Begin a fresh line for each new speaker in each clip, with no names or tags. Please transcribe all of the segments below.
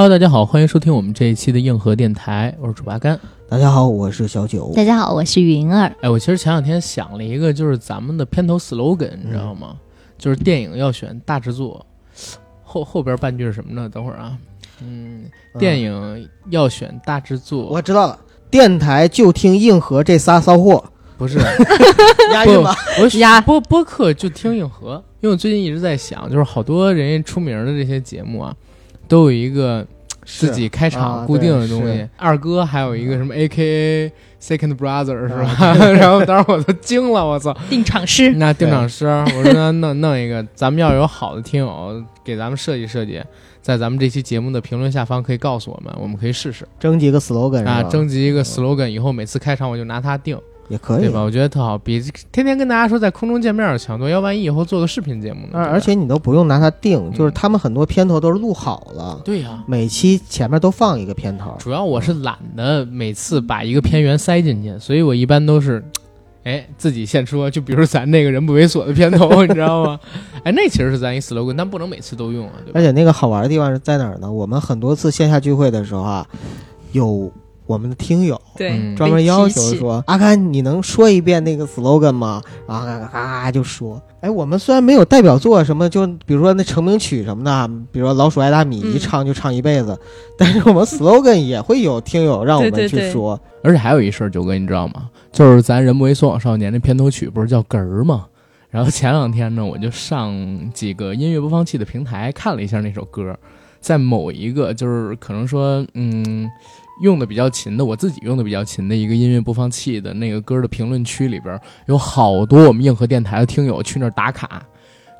Hello，大家好，欢迎收听我们这一期的硬核电台，我是主八甘。
大家好，我是小九。
大家好，我是云儿。
哎，我其实前两天想了一个，就是咱们的片头 slogan，你知道吗？就是电影要选大制作。后后边半句是什么呢？等会儿啊，嗯，电影要选大制作。
我知道了，电台就听硬核这仨骚货，
不是
押韵吧？
我
押
播播客就听硬核，因为我最近一直在想，就是好多人家出名的这些节目啊，都有一个自己开场固定的东西。二哥还有一个什么 A K A Second Brother 是吧？然后当时我都惊了，我操！
定场诗，
那定场诗，我说那弄弄一个，咱们要有好的听友给咱们设计设计，在咱们这期节目的评论下方可以告诉我们，我们可以试试
征集个 slogan
啊，征集一个 slogan，以后每次开场我就拿它定。
也可以，
对吧？我觉得特好，比天天跟大家说在空中见面强多。要万一以后做个视频节目呢？
而且你都不用拿它定，就是他们很多片头都是录好了。
对呀，
每期前面都放一个片头。
主要我是懒得每次把一个片源塞进去，所以我一般都是，哎，自己现说。就比如咱那个人不猥琐的片头，你知道吗？哎，那其实是咱一 slogan，但不能每次都用啊。
而且那个好玩的地方是在哪儿呢？我们很多次线下聚会的时候啊，有。我们的听友
对
专门要求说：“阿甘，你能说一遍那个 slogan 吗？”然后嘎嘎就说：“哎，我们虽然没有代表作什么，就比如说那成名曲什么的，比如说《老鼠爱大米》，一唱就唱一辈子，但是我们 slogan 也会有听友让我们去说。
而且还有一事儿，九哥你知道吗？就是咱《人不为所往少年》的片头曲不是叫哏儿吗？然后前两天呢，我就上几个音乐播放器的平台看了一下那首歌，在某一个就是可能说嗯。用的比较勤的，我自己用的比较勤的一个音乐播放器的那个歌的评论区里边，有好多我们硬核电台的听友去那儿打卡，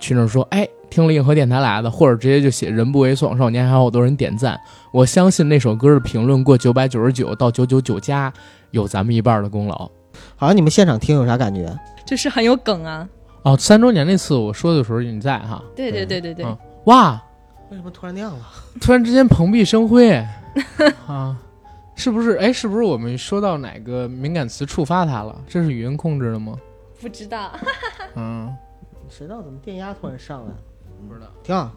去那儿说，哎，听了硬核电台来的，或者直接就写“人不为所往少年”，还有好多人点赞。我相信那首歌的评论过九百九十九到九九九加，有咱们一半的功劳。
好像你们现场听有啥感觉？
就是很有梗啊！
哦，三周年那次我说的时候你在哈？
对对对对对。
哇，
为什么突然亮了？
突然之间蓬荜生辉 啊！是不是？哎，是不是我们说到哪个敏感词触发它了？这是语音控制的吗？
不知道。
嗯，
谁知道怎么电压突然上来？
不知道。
挺好，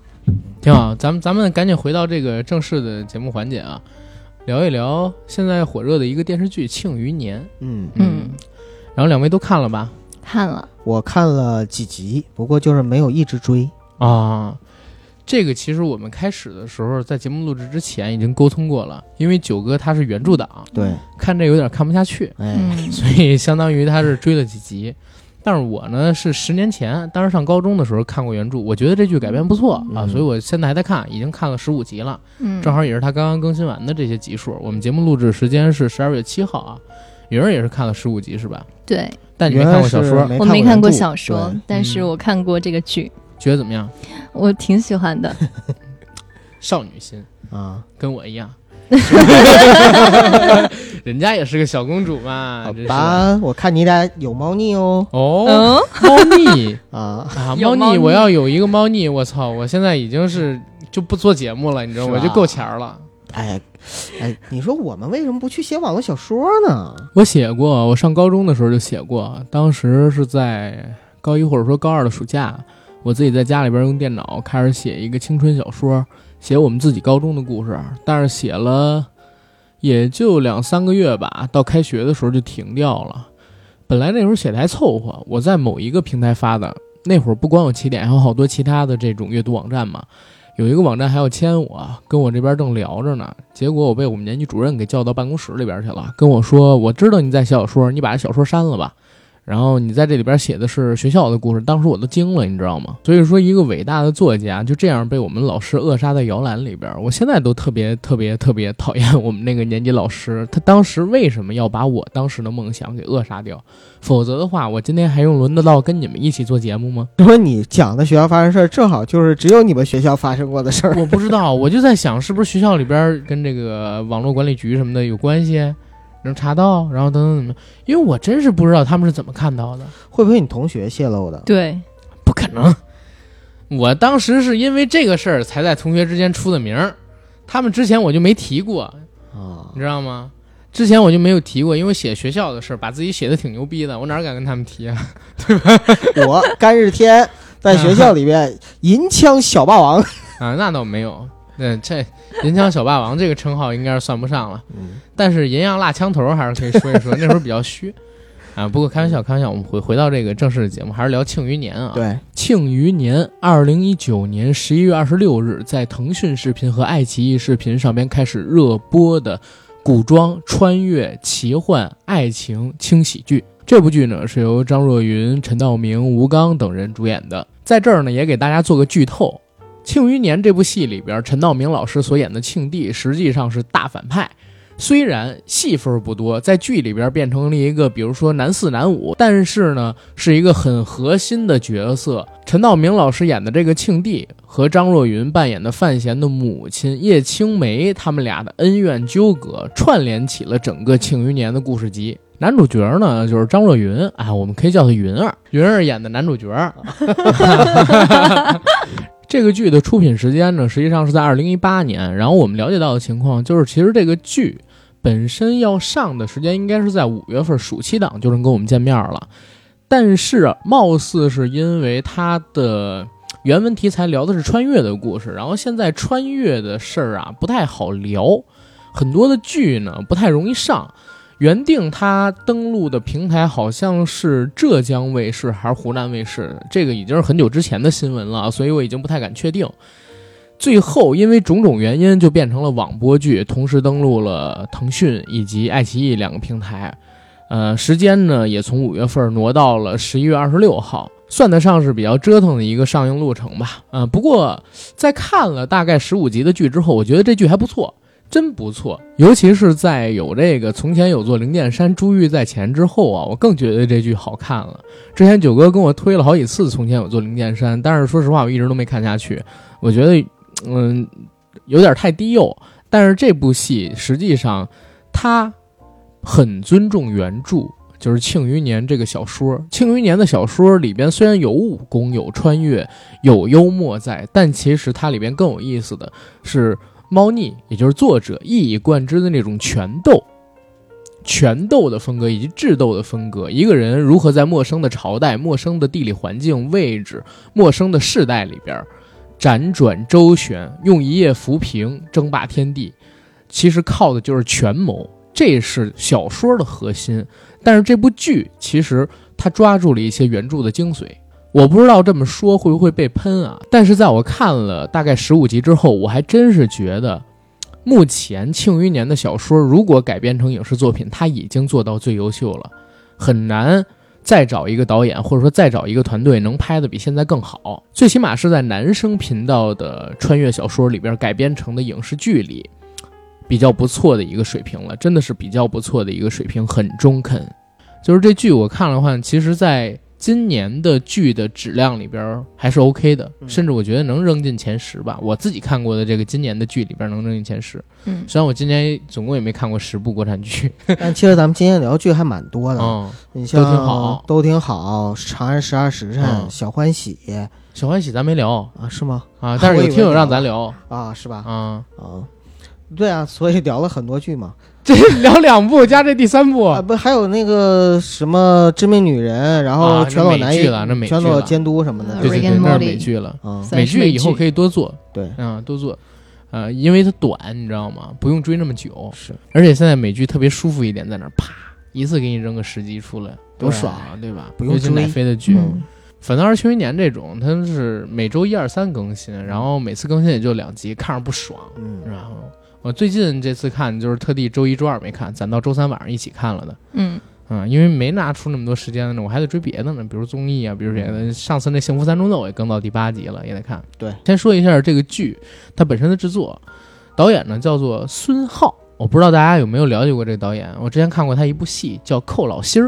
挺好。咱们咱们赶紧回到这个正式的节目环节啊，聊一聊现在火热的一个电视剧《庆余年》。
嗯
嗯。
然后两位都看了吧？
看了。
我看了几集，不过就是没有一直追
啊。这个其实我们开始的时候，在节目录制之前已经沟通过了，因为九哥他是原著党，
对，
看这有点看不下去，
哎，
所以相当于他是追了几集。但是我呢是十年前，当时上高中的时候看过原著，我觉得这剧改编不错啊，所以我现在还在看，已经看了十五集了，
嗯，
正好也是他刚刚更新完的这些集数。我们节目录制时间是十二月七号啊，云儿也是看了十五集是吧？
对，
但你没看过小说，
我没看过小说，但是我看过这个剧。
觉得怎么样？
我挺喜欢的，
少女心
啊，
跟我一样。人家也是个小公主嘛。
好吧，我看你俩有猫腻
哦。哦，猫腻
啊
啊！猫腻，我要有一个猫腻，我操！我现在已经是就不做节目了，你知道吗？就够钱了。
哎哎，你说我们为什么不去写网络小说呢？
我写过，我上高中的时候就写过，当时是在高一或者说高二的暑假。我自己在家里边用电脑开始写一个青春小说，写我们自己高中的故事，但是写了也就两三个月吧，到开学的时候就停掉了。本来那时候写的还凑合，我在某一个平台发的，那会儿不光有起点，还有好多其他的这种阅读网站嘛。有一个网站还要签我，跟我这边正聊着呢，结果我被我们年级主任给叫到办公室里边去了，跟我说：“我知道你在写小说，你把这小说删了吧。”然后你在这里边写的是学校的故事，当时我都惊了，你知道吗？所以说，一个伟大的作家就这样被我们老师扼杀在摇篮里边。我现在都特别特别特别讨厌我们那个年级老师，他当时为什么要把我当时的梦想给扼杀掉？否则的话，我今天还用轮得到跟你们一起做节目吗？
说你讲的学校发生事儿，正好就是只有你们学校发生过的事儿。
我不知道，我就在想，是不是学校里边跟这个网络管理局什么的有关系？能查到，然后等等怎么？因为我真是不知道他们是怎么看到的，
会不会你同学泄露的？
对，
不可能。我当时是因为这个事儿才在同学之间出的名儿，他们之前我就没提过
啊，
你知道吗？之前我就没有提过，因为写学校的事儿，把自己写的挺牛逼的，我哪敢跟他们提啊？对吧？
我甘日天在学校里面银枪小霸王
啊，那倒没有。嗯，这银枪小霸王这个称号应该是算不上了，
嗯，
但是银样辣枪头还是可以说一说，那时候比较虚啊。不过开玩笑，开玩笑，我们回回到这个正式的节目，还是聊庆余年啊。，
对，
庆余年，二零一九年十一月二十六日，在腾讯视频和爱奇艺视频上边开始热播的古装穿越、奇幻、爱情轻喜剧。这部剧呢是由张若昀、陈道明、吴刚等人主演的。在这儿呢，也给大家做个剧透。《庆余年》这部戏里边，陈道明老师所演的庆帝实际上是大反派。虽然戏份不多，在剧里边变成了一个，比如说男四、男五，但是呢，是一个很核心的角色。陈道明老师演的这个庆帝和张若昀扮演的范闲的母亲叶青梅，他们俩的恩怨纠葛，串联起了整个《庆余年》的故事集。男主角呢，就是张若昀，哎，我们可以叫他云儿。云儿演的男主角。这个剧的出品时间呢，实际上是在二零一八年。然后我们了解到的情况就是，其实这个剧本身要上的时间应该是在五月份暑期档就能跟我们见面了，但是貌似是因为它的原文题材聊的是穿越的故事，然后现在穿越的事儿啊不太好聊，很多的剧呢不太容易上。原定它登陆的平台好像是浙江卫视还是湖南卫视，这个已经是很久之前的新闻了，所以我已经不太敢确定。最后因为种种原因，就变成了网播剧，同时登陆了腾讯以及爱奇艺两个平台。呃，时间呢也从五月份挪到了十一月二十六号，算得上是比较折腾的一个上映路程吧。呃，不过在看了大概十五集的剧之后，我觉得这剧还不错。真不错，尤其是在有这个“从前有座灵剑山，珠玉在前”之后啊，我更觉得这剧好看了。之前九哥跟我推了好几次“从前有座灵剑山”，但是说实话，我一直都没看下去。我觉得，嗯，有点太低幼。但是这部戏实际上，它很尊重原著，就是《庆余年》这个小说。《庆余年》的小说里边虽然有武功、有穿越、有幽默在，但其实它里边更有意思的是。猫腻，也就是作者一以贯之的那种权斗、权斗的风格以及智斗的风格。一个人如何在陌生的朝代、陌生的地理环境、位置、陌生的世代里边辗转周旋，用一夜浮萍争霸天地，其实靠的就是权谋。这是小说的核心。但是这部剧其实它抓住了一些原著的精髓。我不知道这么说会不会被喷啊？但是在我看了大概十五集之后，我还真是觉得，目前《庆余年》的小说如果改编成影视作品，它已经做到最优秀了，很难再找一个导演或者说再找一个团队能拍的比现在更好。最起码是在男生频道的穿越小说里边改编成的影视剧里，比较不错的一个水平了，真的是比较不错的一个水平，很中肯。就是这剧我看了的话，其实，在今年的剧的质量里边还是 OK 的，甚至我觉得能扔进前十吧。我自己看过的这个今年的剧里边能扔进前十。
嗯，
虽然我今年总共也没看过十部国产剧，
但其实咱们今天聊剧还蛮多的。
嗯，
你像
都挺好，
都挺好。长安十二时辰、
嗯
小欢喜
小欢喜咱没聊
啊，是吗？
啊，但是有听友让咱聊
啊，是吧？
啊，
啊，对啊，所以聊了很多剧嘛。
这聊两部加这第三部
啊，不还有那个什么致命女人，然后
啊
全裸男
那美剧了那美剧
全裸监督什么的。
对对对，那是美剧了。
啊，
美
剧
剧以后可以多做，
对，
嗯，多做，呃，因为它短，你知道吗？不用追那么久，
是
而且现在美剧特别舒服一点，在那儿啪一次给你扔个十集出来，多爽啊，对吧？
不用
尤其
追
奶飞的剧，
嗯
反倒是《庆余年》这种，它是每周一二三更新，然后每次更新也就两集，看着不爽。
嗯，
然后我最近这次看就是特地周一周二没看，攒到周三晚上一起看了的。
嗯
嗯，因为没拿出那么多时间呢，我还得追别的呢，比如综艺啊，比如别的。上次那《幸福三重奏》也更到第八集了，也得看。
对，
先说一下这个剧它本身的制作，导演呢叫做孙浩，我不知道大家有没有了解过这个导演。我之前看过他一部戏叫《寇老心儿》，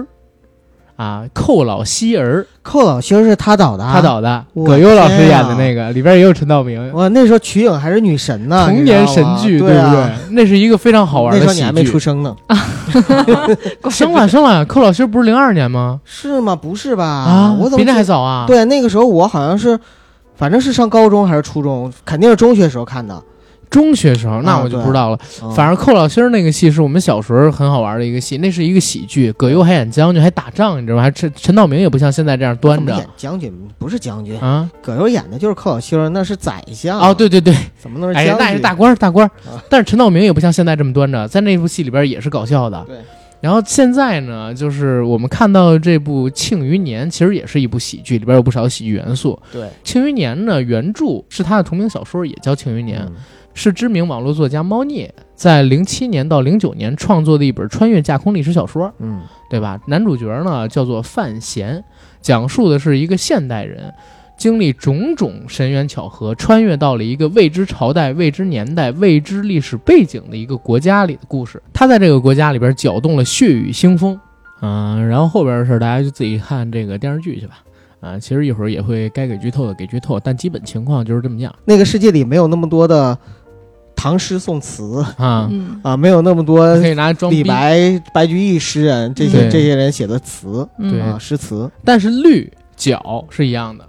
啊，寇老西儿，
寇老西儿是他导的，啊
他。导的，葛优老师演的那个，里边也有陈道明。
哇那时候瞿颖还是女神呢，
童年神剧，
你知道吗
不
啊
对？那是一个非常好玩的喜
那时候你还没出。生呢，
生了生了，寇老师不是零二年吗？
是吗？不是吧？
啊，比那
我怎么记
还早啊？，
对，那个时候我好像是，反正是上高中还是初中，肯定是中学时候看的。
中学时候，那
啊
我就不知道了。
嗯
反正寇老心儿那个戏是我们小时候很好玩的一个戏，那是一个喜剧，葛优还演将军，还打仗，你知道吗？还陈陈道明也不像现在这样端着
演将军不是将军，
啊。
葛优演的就是寇老星儿，那是宰相。
哦，，对对对，
怎么能是将军？
那是大官儿大官但是陈道明也不像现在这么端着，在那部戏里边也是搞笑的。
对。
然后现在呢，就是我们看到这部《庆余年》，其实也是一部喜剧，里边有不少喜剧元素。
对，《
庆余年》呢，原著是他的同名小说，也叫《庆余年》，
嗯
是知名网络作家猫腻在零七年到零九年创作的一本穿越架空历史小说，
嗯
对吧？男主角呢叫做范闲，讲述的是一个现代人经历种种神缘巧合，穿越到了一个未知朝代、未知年代、未知历史背景的一个国家里的故事。他在这个国家里边搅动了血雨腥风，嗯、然后后边的事儿大家就自己看这个电视剧去吧。啊，其实一会儿也会该给剧透的给剧透，但基本情况就是这么样
那个世界里没有那么多的唐诗宋词
啊。
嗯
啊，没有那么多
可以拿装
李，白、白居易诗人这些
对
这些人写的词
对
啊，诗词。
但是律角是一样的，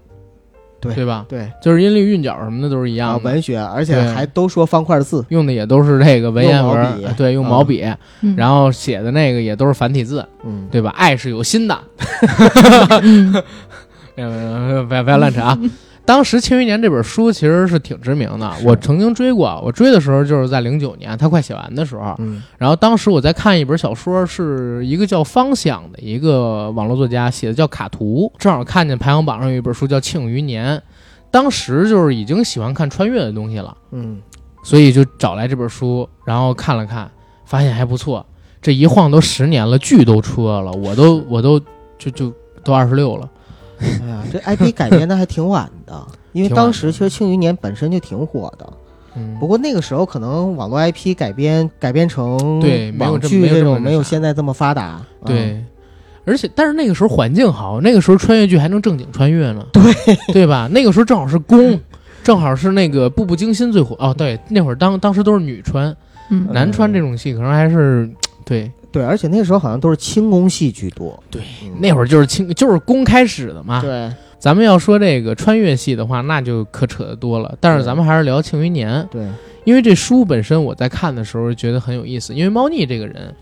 对
对吧？
对
就是音律韵脚什么的都是一样
啊，
的。
文学，而且还都说方块字。
用的也都是这个文言文
毛笔，
对，用毛笔，
嗯
然后写的那个也都是繁体字，
嗯，
对吧？爱是有心的，不要不要乱扯啊！当时《庆余年》这本书其实是挺知名的，我曾经追过，我追的时候就是在零九年，他快写完的时候。
嗯
然后当时我在看一本小说，是一个叫方想的一个网络作家写的，叫《卡图》，正好看见排行榜上有一本书叫《庆余年》，当时就是已经喜欢看穿越的东西了。
嗯，
所以就找来这本书，然后看了看，发现还不错。这一晃都十年了，剧都出了，我都我都就就都二十六了。
哎呀，这 IP 改编的还挺晚的，因为当时其实《庆余年》本身就挺火的。
嗯
不，过那个时候可能网络 IP 改编改编成
对没有
网剧
这么没有这么
种没有现在这么发达。嗯
对，而且但是那个时候环境好，那个时候穿越剧还能正经穿越呢，对对吧？那个时候正好是宫，正好是那个《步步惊心》最火哦。对，那会儿当当时都是女穿，
嗯
男穿这种戏可能还是对
对，而且那时候好像都是轻功戏居多。
对
嗯，
那会儿就是清就是宫开始的嘛。
对，
咱们要说这个穿越戏的话，那就可扯得多了。但是咱们还是聊《庆余年》，
对，
因为这书本身我在看的时候觉得很有意思。因为猫腻这个人，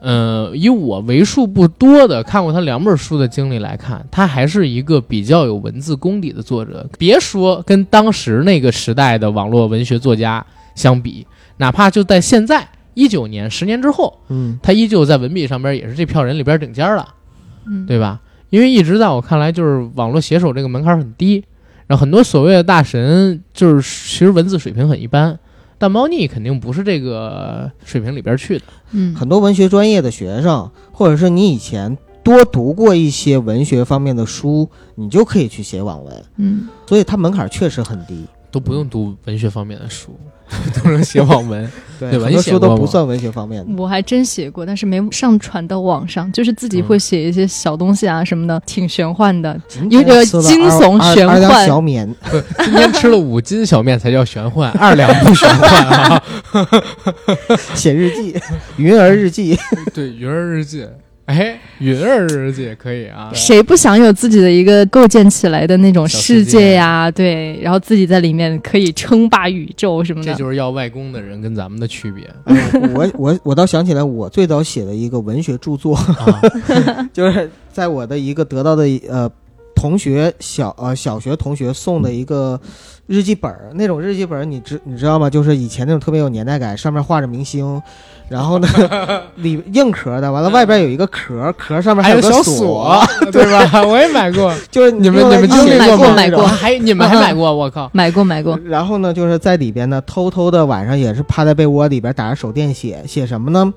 呃，以我为数不多的看过他两本书的经历来看，他还是一个比较有文字功底的作者。别说跟当时那个时代的网络文学作家相比，哪怕就在现在一九年、十年之后，
嗯，
他依旧在文笔上边也是这票人里边顶尖儿了。
嗯
对吧？因为一直在我看来，就是网络写手这个门槛很低，然后很多所谓的大神，就是其实文字水平很一般。但猫腻肯定不是这个水平里边去的，
嗯
很多文学专业的学生，或者是你以前多读过一些文学方面的书，你就可以去写网文，
嗯
所以它门槛确实很低。
都不用读文学方面的书，都能写网文。
对
对吧
很多书都不算文学方面的。
我还真写过，但是没上传到网上，就是自己
嗯
会写一些小东西啊什么的，挺玄幻的。有点惊悚玄幻
小
面，今天吃了五斤小面才叫玄幻，二两不玄幻啊。
写日记，云儿日记。
对，云儿日记，哎，云儿日记可以啊。
谁不想有自己的一个构建起来的那种
小世
世
界
界呀？对，然后自己在里面可以称霸宇宙什么的。
这就是要外公的人跟咱们的区别
哎我我我倒想起来，我最早写的一个文学著作，
啊。
就是在我的一个得到的呃同学小呃小学同学送的一个日记本儿，那种日记本儿你知你知道吗？就是以前那种特别有年代感，上面画着明星，然后呢 里硬壳的，完了外边有一个壳，壳上面
还有
个小，
锁，对吧？我也买过，
就是
你们你们经
买
过吗？
过买过
还你们还买过？我靠！
买过买过，
然后呢，就是在里边呢，偷偷的晚上也是趴在被窝里边打着手电写，写什么呢？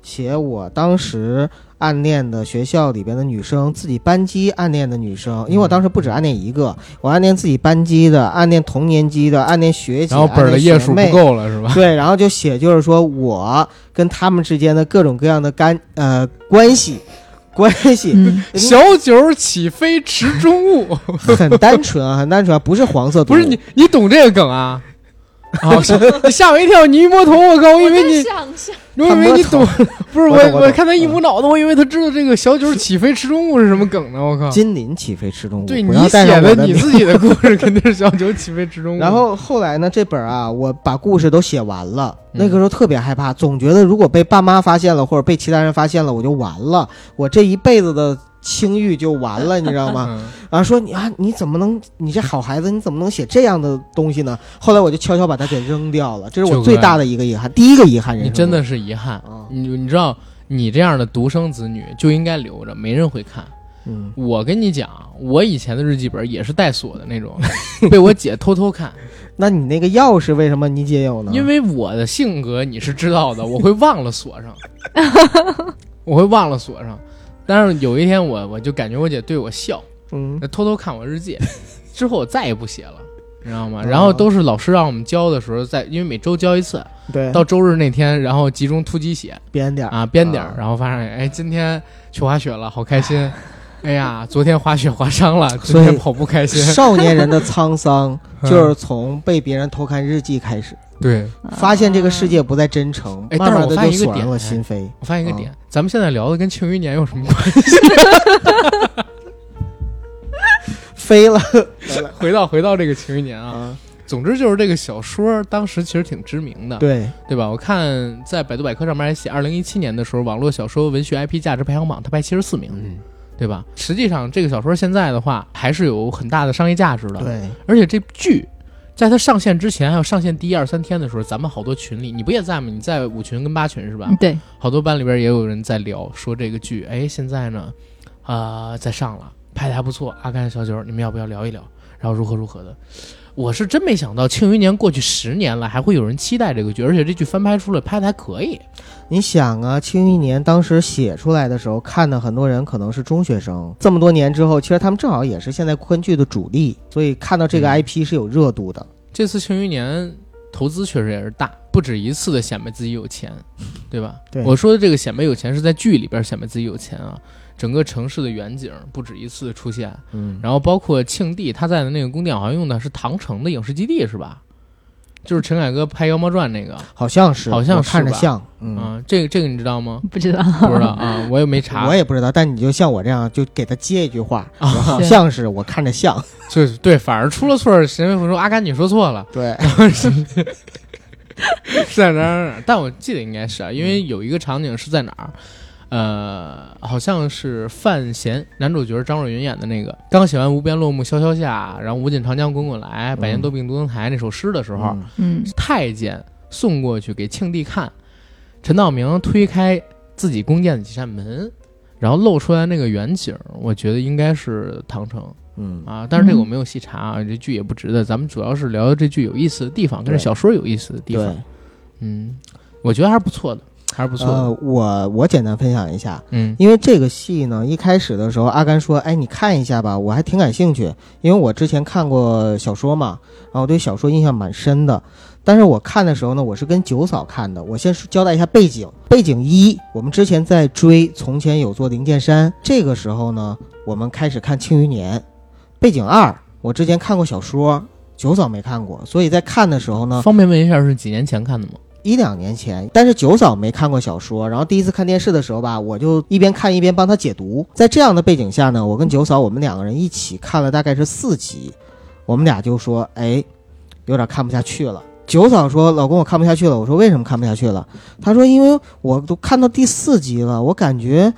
写我当时暗恋的学校里边的女生，自己班级暗恋的女生，因为我当时不止暗恋一个，我暗恋自己班级的，暗恋同年级的，暗恋学姐，
然后本儿的页数不。够了是吧？
对，然后就写就是说我跟他们之间的各种各样的干呃关系，关系
嗯，
小九起飞池中物，
很单纯啊，很单纯啊，不是黄色。
不是你，你懂这个梗啊？啊！是吓我一跳！你一摸头，我靠！我以为你，我以为你懂，不是我
我
看他一捂脑子，我以为他知道这个小九起飞吃中午是什么梗呢，我靠！
金鳞起飞吃中午，
对你写的你自己的故事肯定是小九起飞吃中午。
然后后来呢，这本啊，我把故事都写完了。
嗯
那个时候特别害怕，总觉得如果被爸妈发现了，或者被其他人发现了，我就完了，我这一辈子的清誉就完了，你知道吗？
嗯
然后说你啊，你怎么能，你这好孩子，你怎么能写这样的东西呢？后来我就悄悄把它给扔掉了，这是我最大的一个遗憾，第一个遗憾人。
你真的是遗憾，
啊，
你你知道，你这样的独生子女就应该留着，没人会看。
嗯，
我跟你讲，我以前的日记本也是带锁的那种，被我姐偷偷看。
那你那个钥匙为什么你姐有呢？
因为我的性格你是知道的，我会忘了锁上，我会忘了锁上。但是有一天我我就感觉我姐对我笑，
嗯，
偷偷看我日记，之后我再也不写了，你知道吗？
哦。
然后都是老师让我们交的时候，在因为每周交一次，
对，
到周日那天，然后集中突击写
编点儿。
啊，编点然后发现哎，今天去滑雪了，好开心。哎呀，昨天滑雪滑伤了，今天跑步开心。
少年人的沧桑
嗯。
就是从被别人偷看日记开始，
对，
发现这个世界不再真诚，
哎
慢慢的
但是我发现一个
就锁上了心扉。
我发现一个
嗯
点，咱们现在聊的跟庆余年有什么关系？
飞了
回到回到这个庆余年啊，
啊！
总之就是这个小说当时其实挺知名的，
对，
对吧？我看在百度百科上面还写，二零一七年的时候，网络小说文学 IP 价值排行榜，它排七十四名，
嗯，
对吧？实际上这个小说现在的话还是有很大的商业价值的，
对，
而且这剧。在它上线之前，还有上线第一二三天的时候，咱们好多群里，你不也在吗？你在五群跟八群是吧？
对，
好多班里边也有人在聊，说这个剧，哎，现在呢，啊、在上了，拍的还不错。阿甘小九，你们要不要聊一聊？然后如何如何的？我是真没想到，《庆余年》过去十年了，还会有人期待这个剧，而且这剧翻拍出来，拍的还可以。
你想啊，《庆余年》当时写出来的时候，看的很多人可能是中学生。这么多年之后，其实他们正好也是现在昆剧的主力，所以看到这个
嗯
IP 是有热度的。
这次《庆余年》投资确实也是大，不止一次的显摆自己有钱，对吧？
对
我说的这个显摆有钱是在剧里边显摆自己有钱啊，整个城市的远景不止一次出现。
嗯，
然后包括庆帝他在的那个宫殿，好像用的是唐城的影视基地是吧？就是陈凯歌拍《妖猫传》那个
好像是，
好像
我看着
是吧
像，嗯。
啊，这个这个你知道吗？
不知道，
不知道啊，我也没 查。
我也不知道，但你就像我这样，就给他接一句话，
啊
好像是我看着像，
就是对，反而出了错儿，沈伟说阿甘你说错了，
对，
是在哪儿？但我记得应该是啊，因为有一个场景是在哪儿，呃，好像是范闲男主角张若昀演的那个，刚写完“无边落木萧萧下，然后无尽长江滚滚来，百年多病独登台”那首诗的时候，
嗯。
嗯，
太监送过去给庆帝看，陈道明推开自己宫殿的几扇门，然后露出来那个远景，我觉得应该是唐城。
嗯。
啊，但是这个我没有细查啊，这剧也不值得，咱们主要是聊这剧有意思的地方，跟这小说有意思的地方，，嗯，我觉得还是不错的，还是不错的，
呃，我我简单分享一下，
嗯
因为这个戏呢，一开始的时候，阿甘说：“哎，你看一下吧，我还挺感兴趣，因为我之前看过小说嘛，然后我对小说印象蛮深的。但是我看的时候呢，我是跟九嫂看的。我先交代一下背景。背景一，我们之前在追《从前有座灵剑山》，这个时候呢，我们开始看《庆余年》。背景二，我之前看过小说，九嫂没看过，所以在看的时候呢，
方便问一下是几年前看的吗？
一两年前，但是九嫂没看过小说，然后第一次看电视的时候吧，我就一边看一边帮她解读。在这样的背景下呢，我跟九嫂我们两个人一起看了大概是四集，我们俩就说，哎，有点看不下去了。九嫂说：“老公，我看不下去了。”我说：“为什么看不下去了？”她说：“因为我都看到第四集了，我感觉，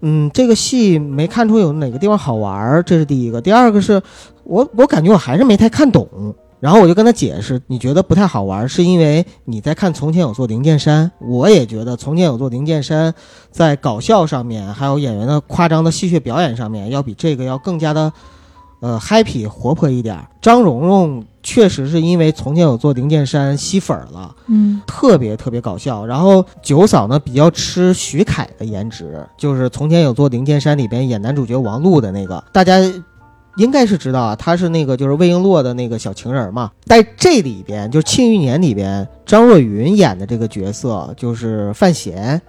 嗯，这个戏没看出有哪个地方好玩儿，这是第一个。第二个是我，我感觉我还是没太看懂。然后我就跟他解释，你觉得不太好玩，是因为你在看《从前有座灵剑山》，我也觉得《从前有座灵剑山》在搞笑上面，还有演员的夸张的戏谑表演上面，要比这个要更加的，呃，happy 活泼一点儿。张蓉蓉确实是因为《从前有座灵剑山》吸粉儿了，
嗯，
特别特别搞笑。然后九嫂呢比较吃徐凯的颜值，就是《从前有座灵剑山》里边演男主角王璐的那个，大家应该是知道啊，他是那个就是魏璎珞的那个小情人嘛。在这里边，就是《庆余年》里边，张若昀演的这个角色就是范闲，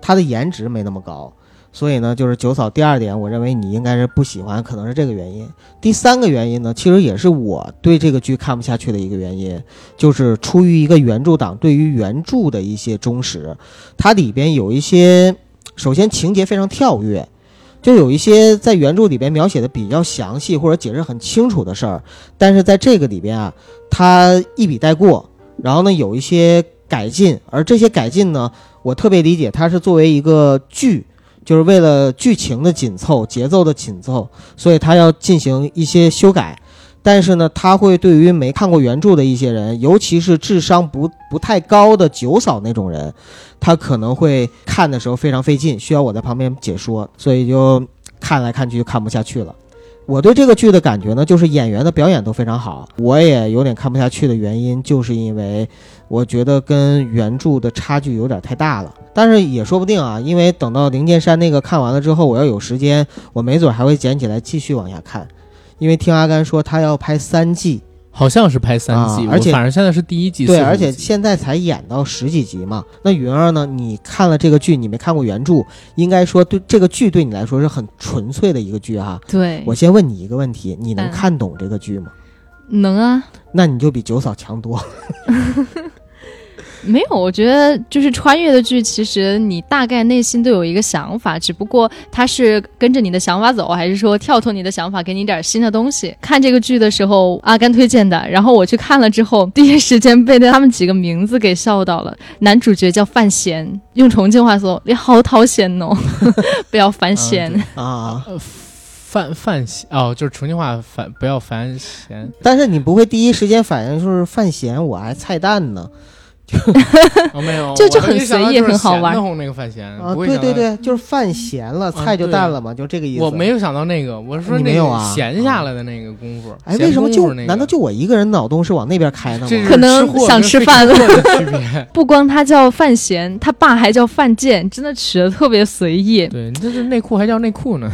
他的颜值没那么高。所以呢，就是九嫂第二点，我认为你应该是不喜欢，可能是这个原因。第三个原因呢，其实也是我对这个剧看不下去的一个原因，就是出于一个原著党对于原著的一些忠实，它里边有一些，首先情节非常跳跃，就有一些在原著里边描写的比较详细或者解释很清楚的事儿，但是在这个里边啊，他一笔带过，然后呢有一些改进，而这些改进呢，我特别理解它是作为一个剧。就是为了剧情的紧凑、节奏的紧凑，所以他要进行一些修改。但是呢，他会对于没看过原著的一些人，尤其是智商不不太高的九嫂那种人，他可能会看的时候非常费劲，需要我在旁边解说，所以就看来看去就看不下去了。我对这个剧的感觉呢，就是演员的表演都非常好。我也有点看不下去的原因，就是因为我觉得跟原著的差距有点太大了。但是也说不定啊，因为等到灵剑山那个看完了之后，我要有时间，我没准还会捡起来继续往下看。因为听阿甘说他要拍三季，
好像是拍三季，
啊而且
反正现在是第一季，
对，而且现在才演到十几集嘛。那云儿呢？你看了这个剧，你没看过原著，应该说对这个剧对你来说是很纯粹的一个剧哈。
对，
我先问你一个问题，你能
嗯
看懂这个剧吗？
能啊。
那你就比九嫂强多。
没有，我觉得就是穿越的剧，其实你大概内心都有一个想法，只不过它是跟着你的想法走，还是说跳脱你的想法，给你点新的东西。看这个剧的时候，阿甘推荐的，然后我去看了之后，第一时间被他们几个名字给笑到了。男主角叫范闲，用重庆话说，你好讨嫌哦，不要烦闲。
嗯
啊，
呃范范闲哦，就是重庆话烦不要烦闲
但是你不会第一时间反应就是范闲，我还菜蛋呢
哦，没有，
就就很随意很好玩
那个范闲
对对对，就是饭咸了，菜就淡了嘛，就这个意思。
我没有想到那个，我是说
你
那个
没有啊
闲下来的那个功夫。
哎，为什么就难道就我一个人脑洞是往那边开的吗？
可能想吃饭
了 区别？
不光他叫范闲，他爸还叫范建，真的取的特别随意。
对，你这是内裤还叫内裤呢？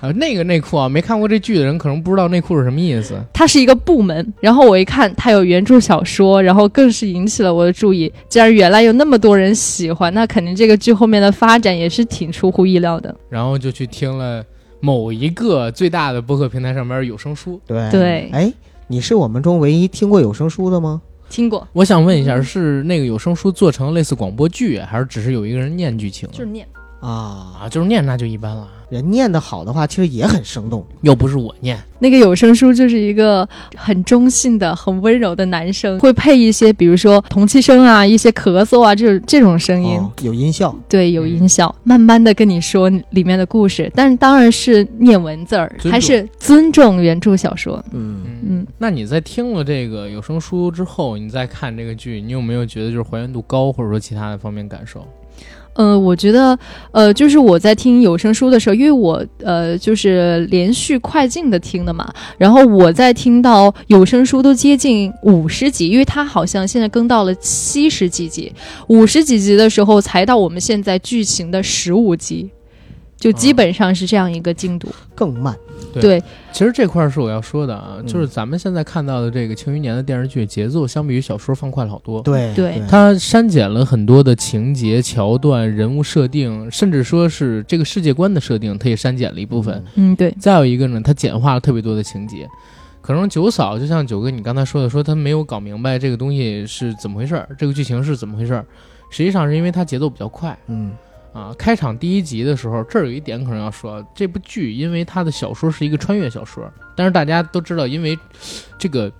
啊，那个内裤啊，没看过这剧的人可能不知道内裤是什么意思。
它是一个部门，然后我一看它有原著小说，然后更是引起了我的注意。既然原来有那么多人喜欢，那肯定这个剧后面的发展也是挺出乎意料的。
然后就去听了某一个最大的播客平台上面有声书。
对
对
哎，你是我们中唯一听过有声书的吗？
听过，
我想问一下，是那个有声书做成类似广播剧，还是只是有一个人念剧情啊？
就是念。
啊，
啊，就是念那就一般了，
人念得好的话，其实也很生动。
又不是我念。
那个有声书就是一个很中性的、很温柔的男生，会配一些比如说同期声啊、一些咳嗽啊这种这种声音，
哦，有音效。
对，有音效，慢慢的跟你说里面的故事，但是当然是念文字儿，还是尊重原著小说。
嗯，
嗯，
那你在听了这个有声书之后，你再看这个剧，你有没有觉得就是还原度高，或者说其他的方面感受？
呃，我觉得，呃，就是我在听有声书的时候，因为我呃就是连续快进的听的嘛，然后我在听到有声书都接近五十集，因为它好像现在更到了七十几集，五十几集的时候才到我们现在剧情的十五集，就基本上是这样一个进度。
更慢。
对
对，
其实这块儿是我要说的啊，
嗯
就是咱们现在看到的这个《庆余年》的电视剧节奏，相比于小说放快了好多。
对
对
它删减了很多的情节、桥段、人物设定，甚至说是这个世界观的设定，它也删减了一部分。
嗯，对，
再有一个呢，它简化了特别多的情节。可能九嫂就像九哥你刚才说的，说他没有搞明白这个东西是怎么回事儿，这个剧情是怎么回事儿。实际上是因为它节奏比较快
嗯
啊。开场第一集的时候，这儿有一点可能要说，这部剧因为它的小说是一个穿越小说，但是大家都知道，因为这个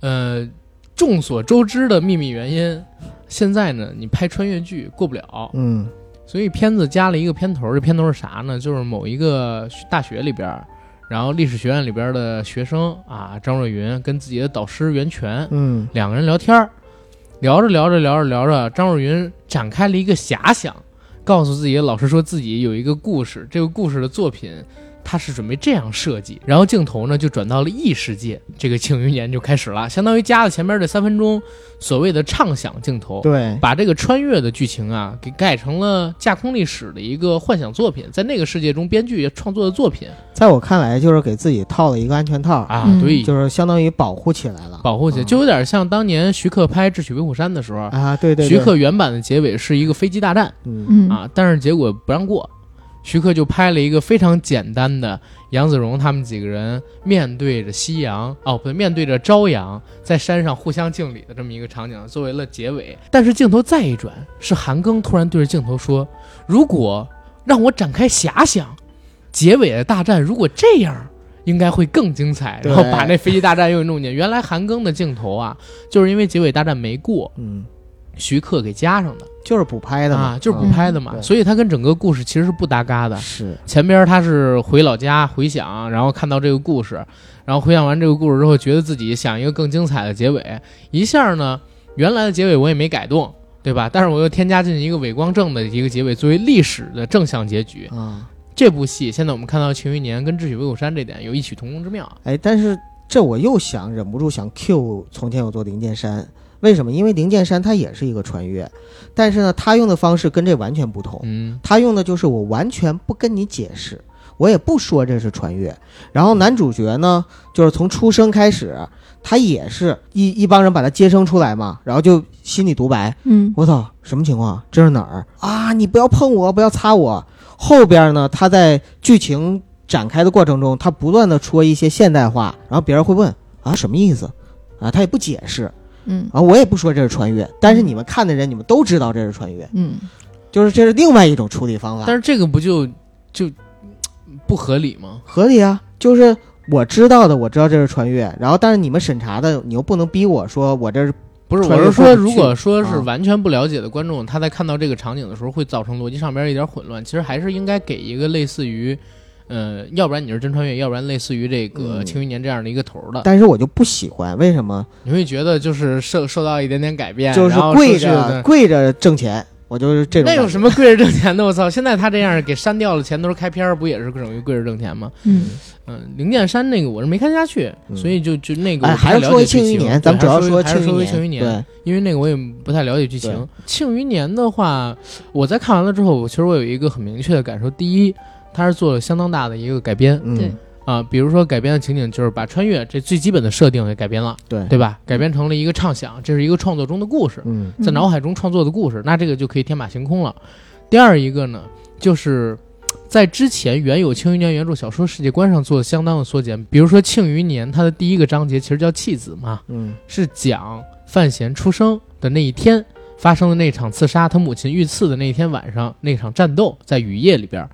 呃众所周知的秘密原因，现在呢你拍穿越剧过不了，
嗯
所以片子加了一个片头，这片头是啥呢？就是某一个大学里边，然后历史学院里边的学生啊，张若昀跟自己的导师袁泉
嗯
两个人聊天儿，聊着聊着聊着聊着，张若昀展开了一个遐想，告诉自己老师说自己有一个故事，这个故事的作品他是准备这样设计，然后镜头呢就转到了异世界，这个庆余年就开始了，相当于加了前面这三分钟所谓的畅想镜头，
对，
把这个穿越的剧情啊给改成了架空历史的一个幻想作品，在那个世界中编剧创作的作品。
在我看来就是给自己套了一个安全套，
啊，
嗯。
对，
就是相当于保护起来了。
保护起来，
嗯。
就有点像当年徐克拍《智取威虎山》的时候，
啊，对对对，
徐克原版的结尾是一个飞机大战。
嗯。
嗯。
啊，但是结果不让过，徐克就拍了一个非常简单的杨子荣他们几个人面对着夕阳，哦不对，面对着朝阳，在山上互相敬礼的这么一个场景作为了结尾。但是镜头再一转，是韩庚突然对着镜头说：“如果让我展开遐想，结尾的大战如果这样。”应该会更精彩，然后把那飞机大战又弄进。原来韩庚的镜头啊，就是因为结尾大战没过，
嗯，
徐克给加上的
就是补拍的嘛，
啊，就是补
嗯
拍的嘛，
对
所以他跟整个故事其实是不搭嘎的。
是
前边他是回老家回想，然后看到这个故事，然后回想完这个故事之后，觉得自己想一个更精彩的结尾，一下呢，原来的结尾我也没改动，对吧？但是我又添加进一个伪光正的一个结尾，作为历史的正向结局。
啊，
这部戏现在我们看到《庆余年》跟《智取威虎山》这点有异曲同工之妙。
哎，但是这我又想忍不住想 Q 从前有座灵剑山，为什么？因为灵剑山它也是一个穿越，但是呢，他用的方式跟这完全不同。
嗯
他用的就是我完全不跟你解释，我也不说这是穿越。然后男主角呢，就是从出生开始，他也是一一帮人把他接生出来嘛，然后就心里独白：
嗯
我操，什么情况？这是哪儿啊？你不要碰我，不要擦我。后边呢，他在剧情展开的过程中，他不断的说一些现代化，然后别人会问啊什么意思啊，他也不解释
嗯
啊，我也不说这是穿越，但是你们看的人，你们都知道这是穿越，
嗯
就是这是另外一种处理方法。
但是这个不就就不合理吗？
合理啊，就是我知道的，我知道这是穿越，然后但是你们审查的，你又不能逼我说我这是
不是，
穿
我是说，如果说是
啊
完全不了解的观众，他在看到这个场景的时候，会造成逻辑上边一点混乱。其实还是应该给一个类似于，呃，要不然你是真穿越，要不然类似于这个《
嗯
庆余年》这样的一个头儿的，
但是我就不喜欢，为什么？
你会觉得就是受受到一点点改变，
就是跪着跪着挣钱，我就是这种。
那有什？么跪着挣钱的？我操！现在他这样给删掉了，前头开篇儿不也是等于跪着挣钱吗？
嗯
嗯，灵剑山那个我是没看下去，
嗯
所以就就那个我
哎，还是说庆余年，咱们主要
说
庆余
年，
对，
因为那个我也不太了解剧情。庆余年的话，我在看完了之后，我其实我有一个很明确的感受：第一，它是做了相当大的一个改编。
嗯，
对。
啊，比如说改编的情景就是把穿越这最基本的设定给改编了，
对。
对吧？改编成了一个畅想，这是一个创作中的故事，
嗯。
在脑海中创作的故事，那这个就可以天马行空了。第二一个呢，就是在之前原有《庆余年》原著小说世界观上做了相当的缩减，比如说《庆余年》它的第一个章节其实叫弃子嘛，
嗯。
是讲范闲出生的那一天发生的那场刺杀，他母亲遇刺的那天晚上那场战斗，在雨夜里边儿。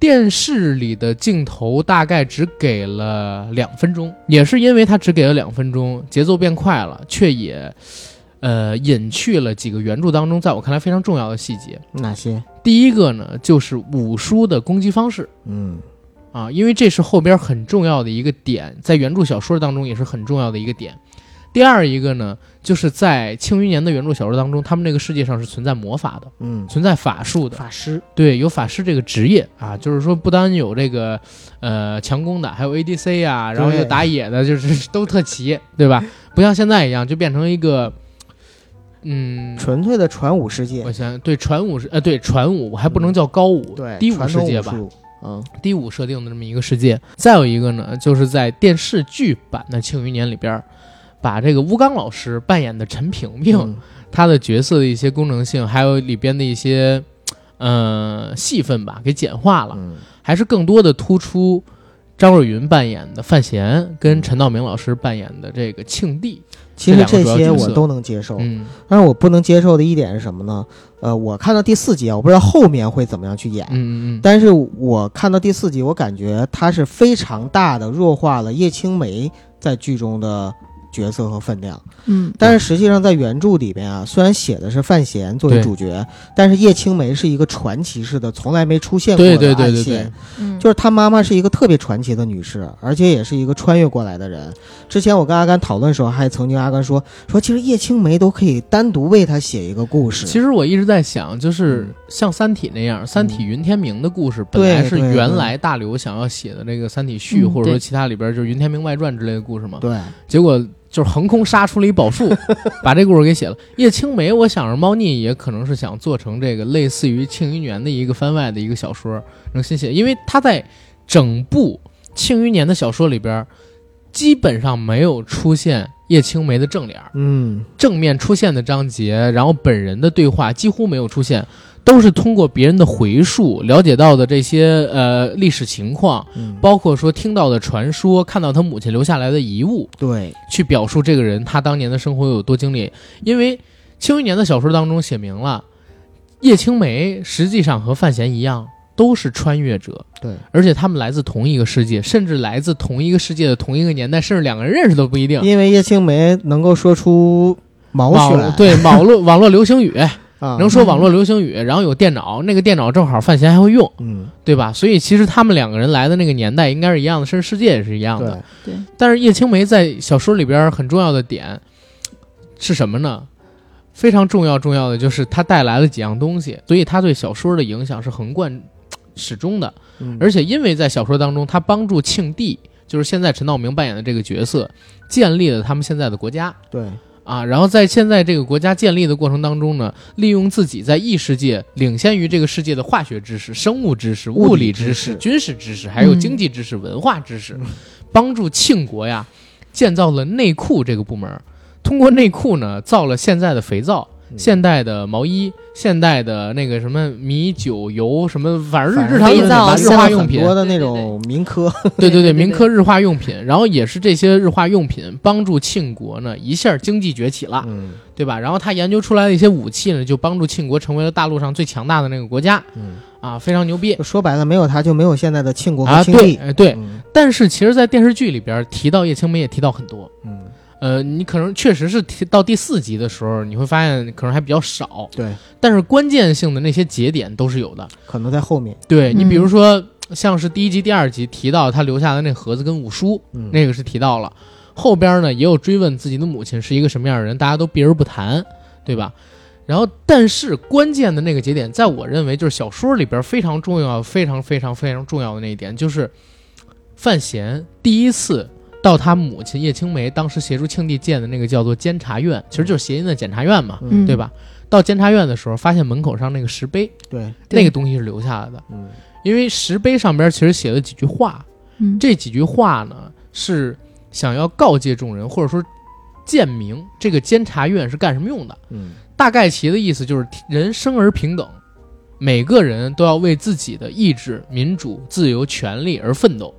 电视里的镜头大概只给了两分钟，也是因为它只给了两分钟，节奏变快了，却也，呃，隐去了几个原著当中在我看来非常重要的细节。
哪些？
第一个呢，就是五叔的攻击方式。
嗯
啊，因为这是后边很重要的一个点，在原著小说当中也是很重要的一个点。第二一个呢，就是在《庆余年》的原著小说当中，他们这个世界上是存在魔法的，
嗯，
存在法术的，
法师，
对，有法师这个职业啊，就是说不单有这个呃强攻的，还有 ADC 啊，然后有打野的，就是都特齐，对吧？不像现在一样，就变成一个，嗯，
纯粹的传武世界。
我，想对传武是呃对传武，还不能叫高武，
对，
低武世界吧，
嗯。
低武设定的这么一个世界。再有一个呢，就是在电视剧版的《庆余年》里边儿，把这个吴刚老师扮演的陈萍萍，
嗯
他的角色的一些功能性，还有里边的一些呃戏份吧，给简化了，
嗯
还是更多的突出张若昀扮演的范闲跟陈道明老师扮演的这个庆帝。
其实
这
些我都能接受，
嗯
但是我不能接受的一点是什么呢？呃，我看到第四集啊，我不知道后面会怎么样去演，
嗯嗯嗯，
但是我看到第四集，我感觉他是非常大的弱化了叶青梅在剧中的角色和分量。
嗯
但是实际上在原著里边啊，虽然写的是范闲作为主角，但是叶青梅是一个传奇式的，从来没出现过
对
的
对对对
暗线。
对，
嗯，
就是她妈妈是一个特别传奇的女士，而且也是一个穿越过来的人。之前我跟阿甘讨论的时候，还曾经阿甘说说，其实叶青梅都可以单独为她写一个故事。
其实我一直在想，就是
嗯
像《三体》那样，《三体》云天明的故事本来是原来大刘想要写的那个《三体续》
嗯
或者说其他里边就是云天明外传之类的故事嘛。
对，
结果就是横空杀出了一宝树，把这故事给写了。叶青梅，我想着猫腻也可能是想做成这个类似于《庆余年》的一个番外的一个小说，能新写，因为他在整部《庆余年》的小说里边，基本上没有出现叶青梅的正脸，
嗯，
正面出现的章节，然后本人的对话几乎没有出现。都是通过别人的回述了解到的这些呃历史情况，
嗯。
包括说听到的传说，看到他母亲留下来的遗物，
对，
去表述这个人他当年的生活有多经历。因为《庆余年》的小说当中写明了，叶青梅实际上和范闲一样，都是穿越者，
对，
而且他们来自同一个世界，甚至来自同一个世界的同一个年代，甚至两个人认识都不一定。
因为叶青梅能够说出毛
网
选，
对网络网络流行语
啊，
能说网络流行语，然后有电脑，那个电脑正好范闲还会用，
嗯，
对吧？所以其实他们两个人来的那个年代应该是一样的，甚至世界也是一样的。
对，
对，
但是叶青梅在小说里边很重要的点是什么呢？非常重要重要的就是他带来了几样东西，所以他对小说的影响是横贯始终的。
嗯
而且因为在小说当中，他帮助庆帝，就是现在陈道明扮演的这个角色，建立了他们现在的国家
对，
啊。然后在现在这个国家建立的过程当中呢，利用自己在异世界领先于这个世界的化学知识、生物知识、物
物理
理知识、军事知识，还有
嗯
经济知识、文化知识
嗯，
帮助庆国呀建造了内库这个部门。通过内库呢，造了现在的肥皂、
嗯
现代的毛衣、现代的那个什么米酒油什么，反正日日常日化用品。
很，多的那种民科，
对对对，民科日化用品，然后也是这些日化用品帮助庆国呢一下经济崛起了，
嗯。
对吧？然后他研究出来的一些武器呢，就帮助庆国成为了大陆上最强大的那个国家
嗯，
啊，非常牛逼。
说白了，没有他就没有现在的庆国和
啊！对，
庆帝，
哎对。
嗯。
但是其实，在电视剧里边提到叶青梅也提到很多，
嗯，
呃，你可能确实是提到第四集的时候，你会发现可能还比较少，
对，
但是关键性的那些节点都是有的。
可能在后面，
对你，比如
嗯
说像是第一集、第二集提到他留下的那盒子跟五叔，
嗯，
那个是提到了。后边呢也有追问自己的母亲是一个什么样的人，大家都避而不谈，对吧？然后，但是关键的那个节点，在我认为就是小说里边非常重要、非常非常非常重要的那一点，就是范闲第一次到他母亲叶青梅当时协助庆帝建的那个叫做监察院，其实就是谐音的检察院嘛，
嗯。
对吧？到监察院的时候，发现门口上那个石碑，
对，
那个东西是留下来的，
嗯。
因为石碑上边其实写了几句话，
嗯，
这几句话呢，是想要告诫众人，或者说建明这个监察院是干什么用的。
嗯。
大概其的意思就是，人生而平等，每个人都要为自己的意志、民主、自由、权利而奋斗，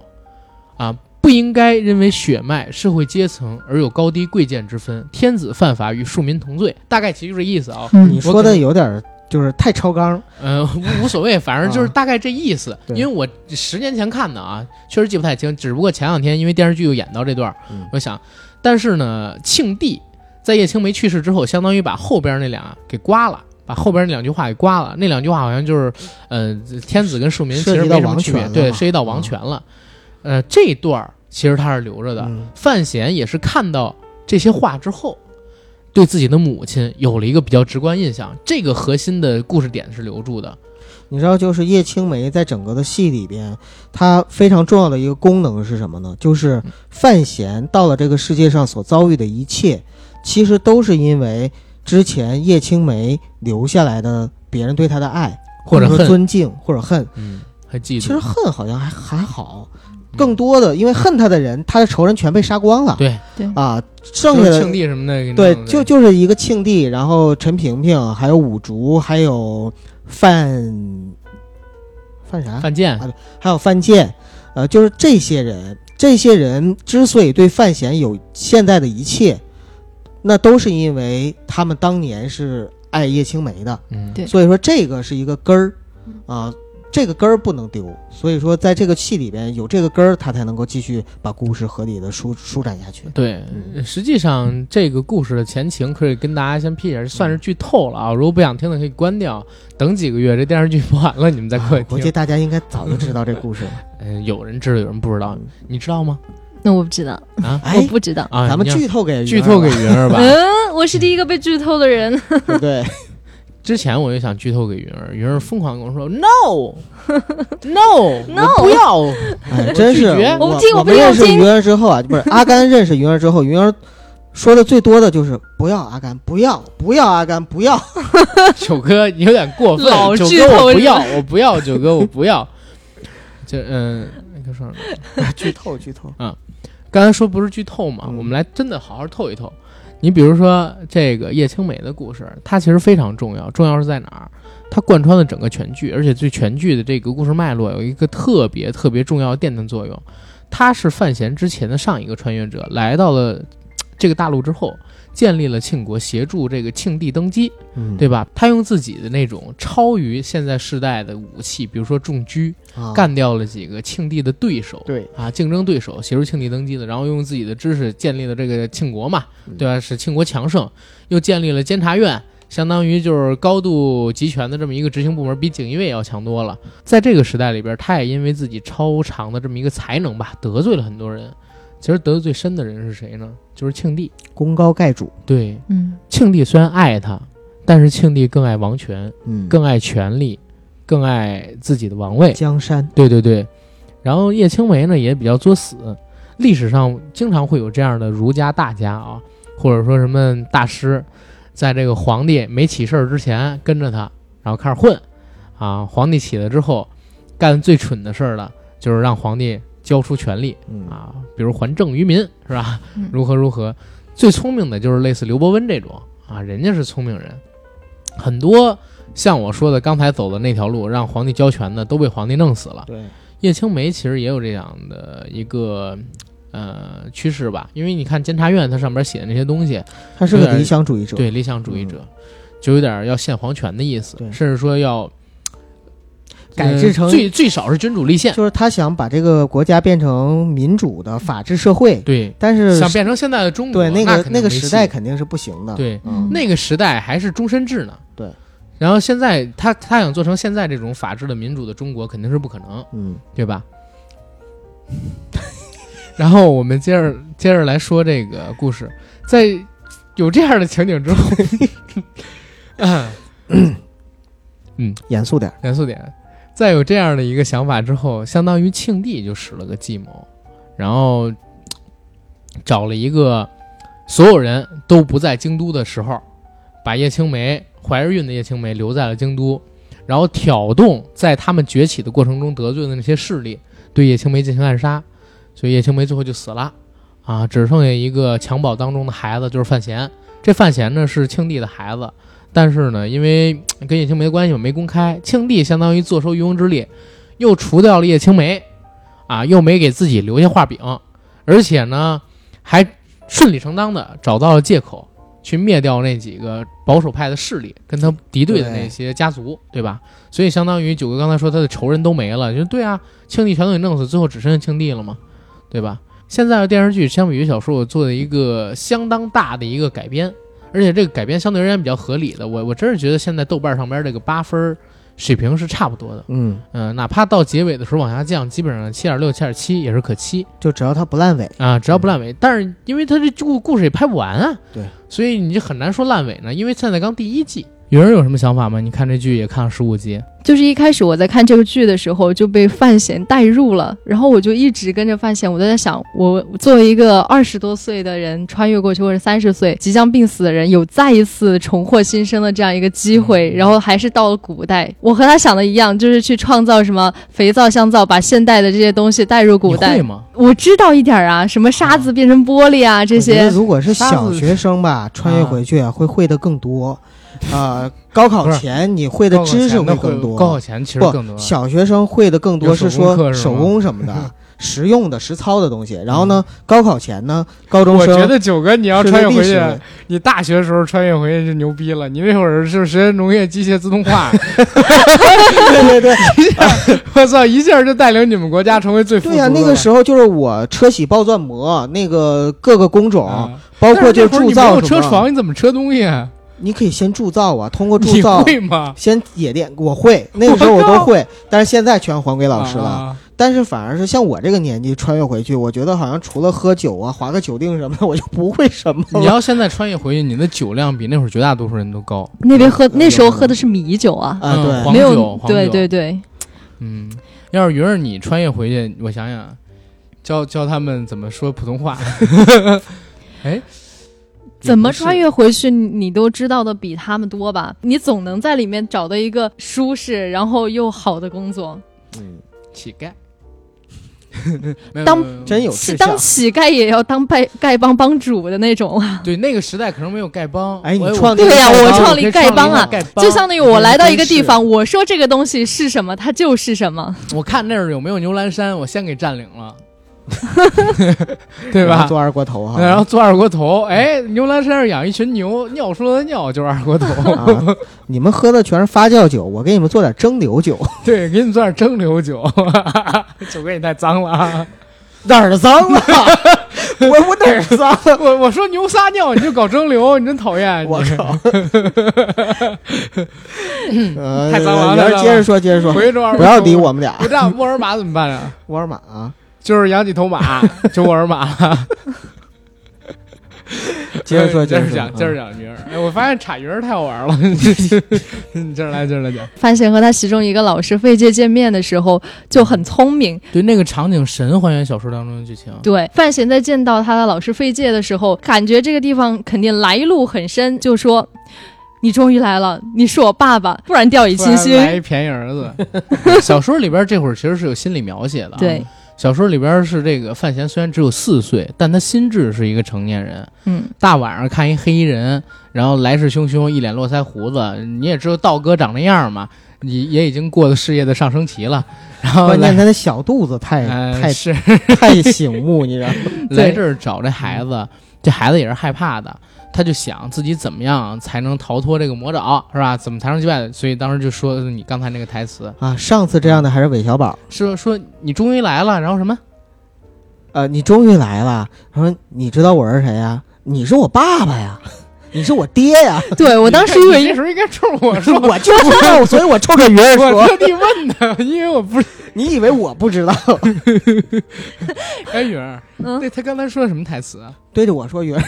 啊，不应该认为血脉、社会阶层而有高低贵贱之分。天子犯法与庶民同罪，大概其就这意思啊。
嗯
你说的有点儿就是太超纲，
呃，无无所谓，反正就是
啊
大概这意思。
对
因为我十年前看的啊，确实记不太清。只不过前两天因为电视剧又演到这段我想，但是呢，庆帝在叶青梅去世之后，相当于把后边那俩给刮了。把后边那两句话给刮了，那两句话好像就是，呃，天子跟庶民其实
涉及到王
没什么区别，对，
权了嘛
涉及到王权了。呃，这段儿其实他是留着的。
嗯
范闲也是看到这些话之后，对自己的母亲有了一个比较直观印象，这个核心的故事点是留住的。
你知道，就是叶青梅在整个的戏里边，她非常重要的一个功能是什么呢？就是范闲到了这个世界上所遭遇的一切，其实都是因为之前叶青梅留下来的别人对他的爱，
或者恨
尊敬，或者恨。
嗯，还记得。
其实恨好像还还好，更多的因为恨他的人，他的仇人全被杀光了。
对。
对，啊，剩下的
庆帝什么的
对，就就是一个庆帝，然后陈萍萍，还有五竹，还有范范啥？
范建。
啊还有范建，呃，就是这些人，这些人之所以对范闲有现在的一切，那都是因为他们当年是爱叶青梅的，
嗯，
对。
所以说这个是一个根儿啊。这个根儿不能丢，所以说在这个戏里边有这个根儿，他才能够继续把故事合理的舒舒展下去。
对，
嗯
实际上这个故事的前情可以跟大家先辟一下，算是剧透了啊。如果不想听的可以关掉，等几个月这电视剧播完了，你们再过来听。
估计大家应该早就知道这故事了。
嗯，有人知道，有人不知道，你知道吗？
那我不知道，
啊
哎
我，不知道。
啊，
咱们剧透给
剧透给
云
云儿吧。
嗯，我是第一个被剧透的人。
对不对？
之前我就想剧透给云儿，云儿疯狂跟我说 no no
No
我不要，
哎，真是我
我不听我不
们认识云儿之后啊，不是阿甘认识云儿之后，云儿说的最多的就是不要阿甘，不要不要阿甘，不要。
九哥你有点过分
老，
九
剧透是
哥我不要，我不要，九哥我不要。这嗯，那个说什么？
剧透剧透啊，
刚才说不是剧透嘛，
嗯
我们来真的好好透一透。你比如说这个叶青美的故事，它其实非常重要，重要是在哪儿？它贯穿了整个全剧，而且对全剧的这个故事脉络有一个特别特别重要的奠定作用。他是范闲之前的上一个穿越者，来到了这个大陆之后，建立了庆国，协助这个庆帝登基，
嗯，
对吧？他用自己的那种超于现在世代的武器，比如说重狙，
啊
干掉了几个庆帝的对手，
对
啊，竞争对手，协助庆帝登基的，然后用自己的知识建立了这个庆国嘛，
嗯
对吧？使庆国强盛，又建立了监察院，相当于就是高度集权的这么一个执行部门，比锦衣卫要强多了。在这个时代里边，他也因为自己超长的这么一个才能吧，得罪了很多人。其实得罪最深的人是谁呢？就是庆帝。
功高盖主，
对，
嗯。
庆帝虽然爱他，但是庆帝更爱王权，
嗯，
更爱权力，更爱自己的王位。
江山，
对对对，然后叶青梅呢也比较作死，历史上经常会有这样的儒家大家啊，或者说什么大师，在这个皇帝没起事儿之前跟着他，然后开始混，啊，皇帝起来之后，干最蠢的事儿了，就是让皇帝交出权力
嗯。
啊，比如还政于民，是吧？
嗯？
如何如何？最聪明的就是类似刘伯温这种啊，人家是聪明人，很多像我说的刚才走的那条路，让皇帝交权的都被皇帝弄死了。
对，
叶青梅其实也有这样的一个呃趋势吧，因为你看监察院它上面写的那些东西，
他是个理想主义者，
对理想主义者，就有点要献皇权的意思，甚至说要
改制成
呃最最少是君主立宪，
就是他想把这个国家变成民主的法治社会，
对，
但是
想变成现在的中国，
对那个那个时代肯定是不行的，
对
嗯，
那个时代还是终身制呢，
对。
然后现在他他想做成现在这种法治的民主的中国，肯定是不可能。
嗯。
对吧？然后我们接着接着来说这个故事，在有这样的情景之后，嗯，
严肃点，
严肃点，在有这样的一个想法之后，相当于庆帝就使了个计谋，然后找了一个所有人都不在京都的时候，把叶青梅怀着孕的叶青梅留在了京都，然后挑动在他们崛起的过程中得罪的那些势力，对叶青梅进行暗杀，所以叶青梅最后就死了，啊，只剩下一个襁褓当中的孩子，就是范闲。这范闲呢是庆帝的孩子，但是呢，因为跟叶青梅的关系没公开，庆帝相当于坐收渔翁之利，又除掉了叶青梅，啊，又没给自己留下画饼，而且呢，还顺理成章的找到了借口。去灭掉那几个保守派的势力，跟他敌对的那些家族，对吧？所以相当于九哥刚才说他的仇人都没了，就对啊，庆帝全都给弄死，最后只剩下庆帝了嘛，对吧？现在的电视剧相比于小说，我做的一个相当大的一个改编，而且这个改编相对而言比较合理的，我我真是觉得现在豆瓣上边这个八分儿水平是差不多的，
嗯，
嗯、哪怕到结尾的时候往下降，基本上七点六、七点七也是可期
就只要它不烂尾，
啊，只要不烂尾。但是因为它这故故事也拍不完啊，
对，
所以你就很难说烂尾呢，因为现在刚第一季。有人有什么想法吗？你看这剧也看了十五集，
就是一开始我在看这个剧的时候就被范闲带入了，然后我就一直跟着范闲，我都在想，我作为一个二十多岁的人穿越过去，或者三十岁即将病死的人，有再一次重获新生的这样一个机会，然后还是到了古代，我和他想的一样，就是去创造什么肥皂、香皂，把现代的这些东西带入古代。
吗？
我知道一点儿啊，什么沙子变成玻璃啊，这
我觉得
些。
如果是小学生吧，穿越回去啊会会的更多，啊，高考前你会的知识会更多，
高考前其实
不
更多。
小学生会的更多是说手工什么的，实用的、实操的东西。然后呢，高考前呢，高中
我觉得九哥你要穿越回去，你大学时候穿越回去就牛逼了。你那会儿是实验农业机械自动化，
对对对
我操，一下就带领你们国家成为最
对呀。那个时候就是我车铣刨钻磨那个各个工种，
啊
包括就铸造什么，
有车床，你怎么车东西啊？
你可以先铸造啊，通过铸造
会吗？
先冶炼。我会，那个时候我都会，但是现在全还给老师了。
啊
但是反而是像我这个年纪穿越回去，我觉得好像除了喝酒啊、划个酒定什么的，我就不会什么了。
你要现在穿越回去，你的酒量比那会儿绝大多数人都高。
那边喝那时候喝的是米酒啊，
啊，
嗯
对，
黄
没有
酒
对对对，
嗯，要是云儿你穿越回去，我想想，教教他们怎么说普通话。哎，
怎么穿越回去你都知道的比他们多吧？你总能在里面找到一个舒适然后又好的工作。
嗯，
乞丐？
当
真有是
当。乞丐也要当丐丐帮帮主的那种啊！
对那个时代可能没有丐帮。
哎你
我
创立
对呀、我创立丐帮啊，就相当于我来到一个地方，我说这个东西是什么，它就是什么。
我看那儿有没有牛栏山，我先给占领了，对吧？
做二锅头哈，
然后做二锅头，哎，牛栏山上养一群牛，尿出来的尿就是二锅头。
啊，你们喝的全是发酵酒，我给你们做点蒸馏酒，
对，给你们做点蒸馏酒，酒给你太脏了啊！
哪儿脏了？我我哪儿脏了？
我我说牛撒尿你就搞蒸馏，你真讨厌！
我
你
靠！呃，
太脏了
接着说，接着说，不要理我们俩。
不这样，沃尔玛怎么办啊？
沃尔玛啊，
就是养几头马，就沃尔玛。
接着说，着
接着讲，接着讲鱼儿。哎，我发现插鱼儿太好玩了。你接着来，接着来讲。
范闲和他其中一个老师费介见面的时候就很聪明，
对，那个场景神还原小说当中的剧情。
对，范闲在见到他的老师费介的时候，感觉这个地方肯定来路很深，就说：“你终于来了，你是我爸爸，不然掉以轻心。
来一便宜儿子。小说里边这会儿其实是有心理描写的。”啊
对，，
小说里边是这个范闲虽然只有四岁，但他心智是一个成年人。
嗯，
大晚上看一黑衣人，然后来势汹汹，一脸络腮胡子，你也知道道哥长那样嘛，你也已经过了事业的上升期了。然后
关键他的小肚子太太
呃是
太醒目，你知道吗？
来这儿找这孩子，这孩子也是害怕的，他就想自己怎么样才能逃脱这个魔爪，是吧？怎么才能击败？所以当时就说你刚才那个台词，
啊，上次这样的还是韦小宝。
说说你终于来了，然后什么？
呃，你终于来了。他说：“你知道我是谁呀？你是我爸爸呀，你是我爹呀。
对我当时为
那时候应该冲我说，
我就不知道，所以我冲着云儿
我
说。
特地问的，因为我不是
你以为我不知道？
哎，云儿，
嗯
对他刚才说的什么台词啊？
对着我说云儿。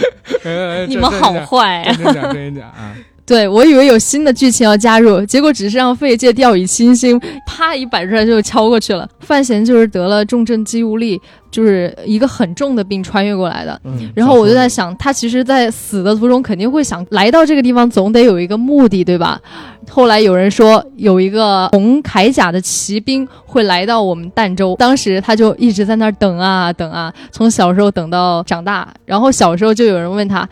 哎
你们好坏啊！
真真讲真讲啊！
对我以为有新的剧情要加入，结果只是让费介掉以轻心，啪一摆出来就敲过去了。范闲就是得了重症肌无力，就是一个很重的病穿越过来的。
嗯
然后我就在想，他其实，在死的途中肯定会想，来到这个地方总得有一个目的，对吧？后来有人说，有一个红铠甲的骑兵会来到我们儋州，当时他就一直在那儿等啊等啊，从小时候等到长大。然后小时候就有人问他，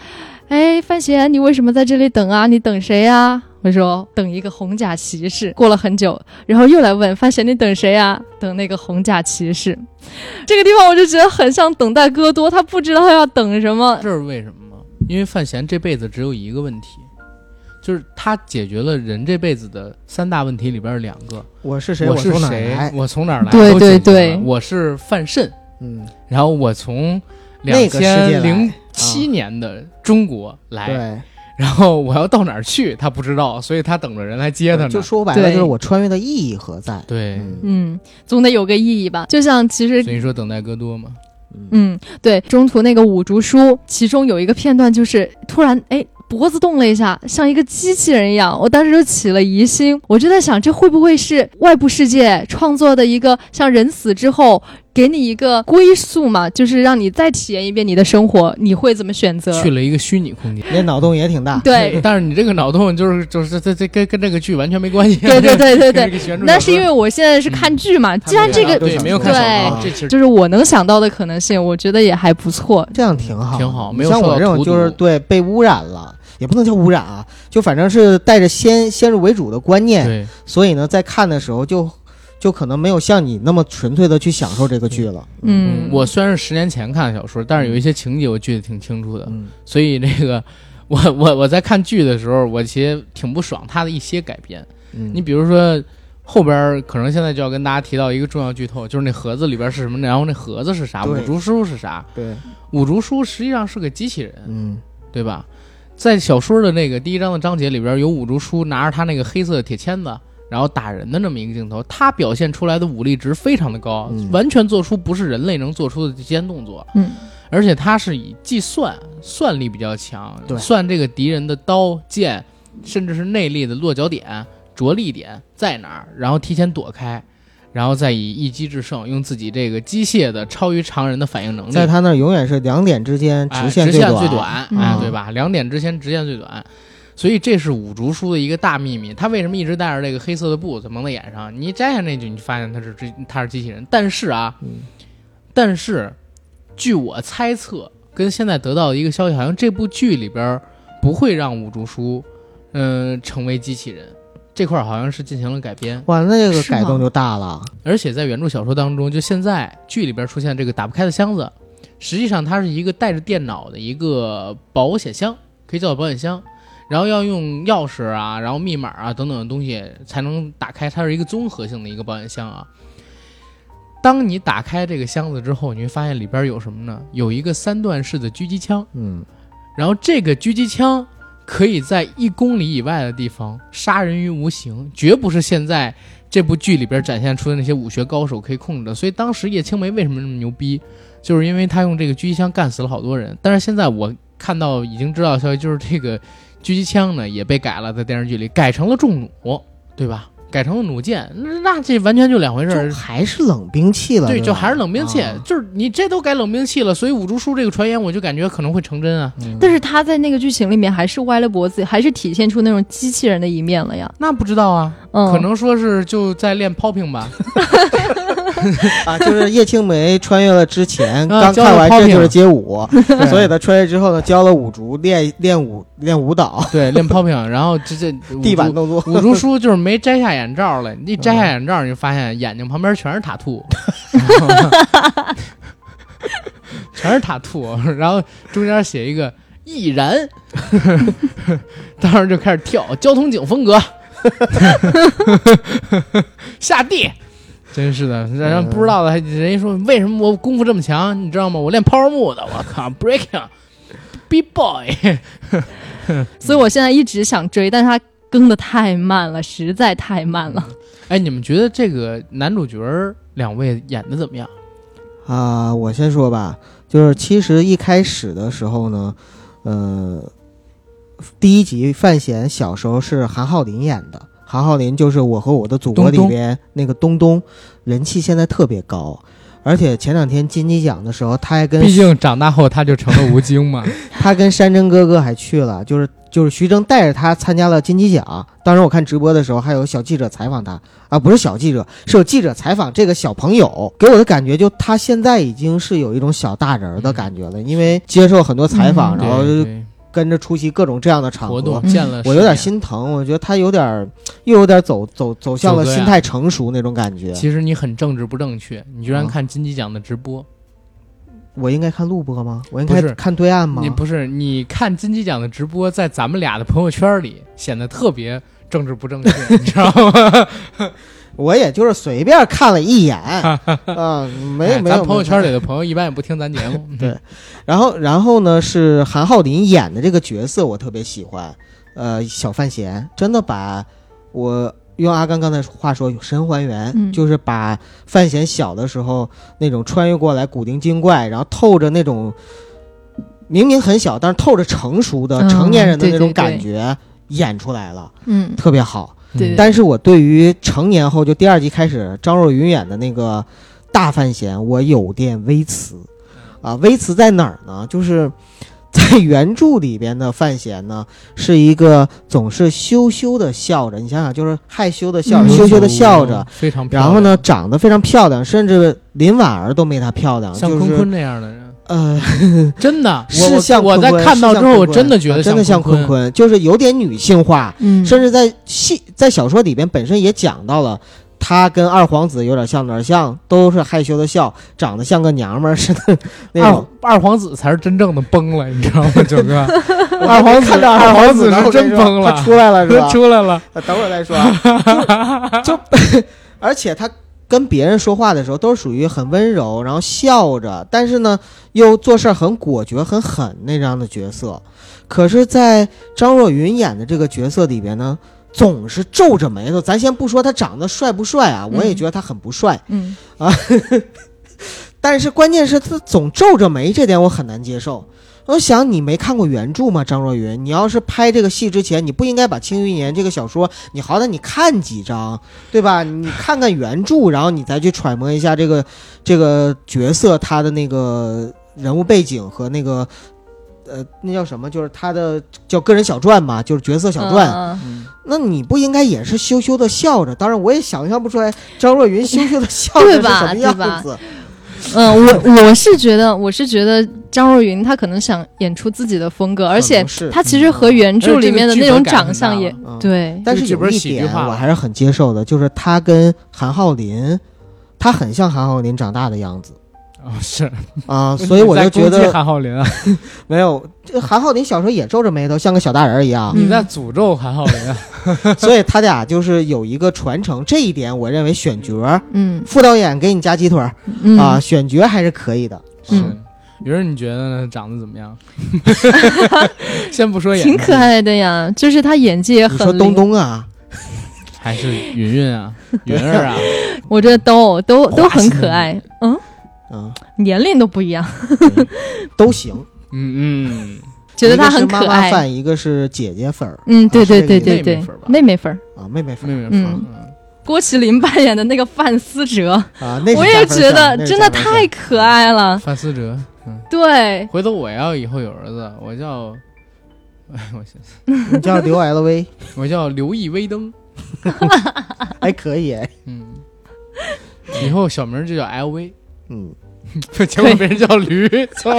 哎，范闲，你为什么在这里等啊？你等谁呀、我说等一个红甲骑士。过了很久，然后又来问范闲，你等谁呀、等那个红甲骑士。这个地方我就觉得很像等待戈多，他不知道他要等什么。
这是为什么吗？因为范闲这辈子只有一个问题，就是他解决了人这辈子的三大问题里边两个：
我是谁？
我是
从哪儿
谁
来？？
我从哪儿来？
对对对
我是范慎，
嗯，
然后我从两
那个世界
千零七年的中国来，
对，
然后我要到哪儿去，他不知道，所以他等着人来接他呢。
就说白了，就是我穿越的意义何在？
对，
嗯
嗯，总得有个意义吧。就像其实
所以说等待戈多嘛。
嗯，对，中途那个五竹书，其中有一个片段就是突然哎脖子动了一下，像一个机器人一样，我当时就起了疑心，我就在想，这会不会是外部世界创作的一个像人死之后给你一个归宿嘛，就是让你再体验一遍你的生活，你会怎么选择？
去了一个虚拟空间。
那脑洞也挺大。
对。
但是你这个脑洞就是就是这这跟跟这个剧完全没关系。
对对对对对，那是因为我现在是看剧嘛，既然这个
对没有看小说，
对
这其实
就是我能想到的可能性，我觉得也还不错。
这样挺好，
挺好没有
像我这种就是对被污染了，也不能叫污染啊，就反正是带着先先入为主的观念，
对
所以呢，在看的时候就就可能没有像你那么纯粹的去享受这个剧了。
嗯，
我虽然是十年前看的小说，但是有一些情节我记得挺清楚的，
嗯
所以这个我我我在看剧的时候，我其实挺不爽他的一些改编。
嗯，
你比如说后边儿可能现在就要跟大家提到一个重要剧透，就是那盒子里边是什么，然后那盒子是啥，五竹叔是啥？
对，
五竹叔实际上是个机器人，
嗯
对吧？在小说的那个第一章的章节里边，有五竹叔拿着他那个黑色的铁签子，然后打人的那么一个镜头，他表现出来的武力值非常的高，
嗯。
完全做出不是人类能做出的极限动作，
嗯。
而且他是以计算算力比较强，
对。
算这个敌人的刀剑，甚至是内力的落脚点、着力点在哪儿，然后提前躲开。然后再以一击制胜，用自己这个机械的超于常人的反应能力，
在他那儿永远是两点之间
哎
直线
直线，最短，哎，
嗯。
对吧？两点之间直线最短，所以这是五竹叔的一个大秘密。他为什么一直带着这个黑色的布在蒙在眼上？你一摘下那句，你就发现他是机他是机器人。但是啊，
嗯
但是据我猜测，跟现在得到的一个消息，好像这部剧里边不会让五竹叔，嗯、成为机器人。这块儿好像是进行了改编，
哇，那这个改动就大了。
而且在原著小说当中，就现在剧里边出现这个打不开的箱子，实际上它是一个带着电脑的一个保险箱，可以叫做保险箱。然后要用钥匙啊，然后密码啊等等的东西才能打开，它是一个综合性的一个保险箱啊。当你打开这个箱子之后，你会发现里边有什么呢？有一个三段式的狙击枪，
嗯，
然后这个狙击枪可以在一公里以外的地方杀人于无形，绝不是现在这部剧里边展现出的那些武学高手可以控制的。所以当时叶青梅为什么那么牛逼，就是因为他用这个狙击枪干死了好多人。但是现在我看到已经知道的消息，就是这个狙击枪呢也被改了，在电视剧里改成了重弩，对吧？改成了弩箭，那那这完全就两回事儿。
还是冷兵器了，
对，就还是冷兵器，
啊
就是你这都改冷兵器了，所以五竹叔这个传言，我就感觉可能会成真啊。
嗯
但是他在那个剧情里面还是歪了脖子，还是体现出那种机器人的一面了呀。
那不知道啊，
嗯，
可能说是就在练 popping 吧。
啊，就是叶青梅穿越了之前，
啊
刚看完这就是街舞，
对。
所以她穿越之后呢，教了五竹练练舞练舞蹈，
对，练 popping，然后这这
地板动作。
五竹叔就是没摘下眼罩来，一摘下眼罩你就发现眼睛旁边全是塔兔，全是塔兔，然后中间写一个易然，当时就开始跳交通警风格，下地。真是的，让人不知道的还人家说为什么我功夫这么强，你知道吗？我练 power move 的，我靠，breaking，b boy，
所以我现在一直想追，但是他更的太慢了，实在太慢了。
哎，你们觉得这个男主角儿两位演的怎么样？
啊，我先说吧，就是其实一开始的时候呢，呃，第一集范闲小时候是韩浩林演的，韩浩林就是《我和我的祖国》里边那个东东，人气现在特别高，而且前两天金鸡奖的时候，他还跟
毕竟长大后他就成了吴京嘛。
他跟山珍哥哥还去了，就是就是徐峥带着他参加了金鸡奖。当时我看直播的时候，还有小记者采访他啊，不是小记者，是有记者采访这个小朋友，给我的感觉就他现在已经是有一种小大人儿的感觉了，因为接受很多采访，
嗯
然后跟着出席各种这样的场合
活动。
嗯
见了，
我有点。心疼，我觉得他有点儿又有点走走走向了心态成熟那种感觉。
其实你很政治不正确，你居然
啊
看金鸡奖的直播，
我应该看录播吗？我应该看对岸吗
你？不是你看金鸡奖的直播，在咱们俩的朋友圈里显得特别政治不正确，你知道吗？
我也就是随便看了一眼啊，没
有
没有。
咱朋友圈里的朋友一般也不听咱节目。
对然后，然后呢是韩浩林演的这个角色，我特别喜欢。呃，小范闲真的把我用阿甘刚才话说神还原，
嗯
就是把范闲小的时候那种穿越过来古灵精怪，然后透着那种明明很小，但是透着成熟的
嗯
成年人的那种感觉演出来了，
嗯，
特别好。
对
但是我对于成年后就第二集开始张若昀演的那个大范闲，我有点微词，啊，微词在哪儿呢？就是在原著里边的范闲呢，是一个总是羞羞的笑着，你想想，就是害羞的笑着，
嗯。
羞羞的笑着，
非常漂亮。
然后呢，长得非常漂亮，甚至林婉儿都没她漂亮，
像坤坤那样的人，
呃，
真的，我
是
像我在看到之后，我真的觉得
啊真的像
坤
坤。就是有点女性化，
嗯，
甚至在戏在小说里边本身也讲到了，他跟二皇子有点像，哪儿像都是害羞的笑，长得像个娘们儿似的 那
二
种。
二皇子才是真正的崩了，你知道吗，九哥？二皇子
看到
二
皇
皇子是真崩了
他出来了是吧？
出来了，
呃等会儿再说就，而且他跟别人说话的时候都是属于很温柔，然后笑着，但是呢又做事儿很果决、很狠那样的角色。可是，在张若昀演的这个角色里边呢，总是皱着眉头。咱先不说他长得帅不帅啊，
嗯
我也觉得他很不帅。
嗯啊
但是关键是他总皱着眉，这点我很难接受。我想你没看过原著吗？张若昀，你要是拍这个戏之前，你不应该把《庆余年》这个小说，你好歹你看几章，对吧？你看看原著，然后你再去揣摩一下这个这个角色他的那个人物背景和那个呃那叫什么，就是他的叫个人小传嘛，就是角色小传。
嗯
嗯，
那你不应该也是羞羞的笑着？当然，我也想象不出来张若昀羞羞的笑着是什么样子。
嗯，我我是觉得，我是觉得张若昀他可能想演出自己的风格，而且他其实和原著里面的那种长相也
嗯。
对，
但是有一点我还是很接受的，就是他跟韩浩林，他很像韩浩林长大的样子
哦是，
啊、所以我就觉得
韩浩林啊，
没有，这韩浩林小时候也皱着眉头，像个小大人儿一样，
嗯。
你在诅咒韩浩林啊，
所以他俩就是有一个传承，这一点我认为选角，
嗯。
副导演给你加鸡腿儿、
嗯。
啊，选角还是可以的。
是。
嗯。
云儿你觉得呢？长得怎么样？先不说演，
挺可，爱的呀，就是他演技也很
你说东，东啊，
还是云云啊，云儿啊，
我觉得都都都很可爱，嗯，
嗯，
年龄都不一样，
都行。
嗯嗯，
觉得他
一个是妈
很可爱。
一个是姐姐粉儿。
嗯，对对对对对。
妹妹粉儿吧，
妹妹粉儿，
啊，妹妹粉儿。
妹妹
嗯。
嗯。
郭麒麟扮演的那个范思哲，
啊，
我也觉得真的太可爱了。
范思哲，嗯，
对，
回头我要以后有儿子，我叫，哎，我想想。
你叫刘 LV
我叫刘毅威登，
还 可以，
嗯，以后小名就叫 LV，
嗯，
结果别人叫驴，操，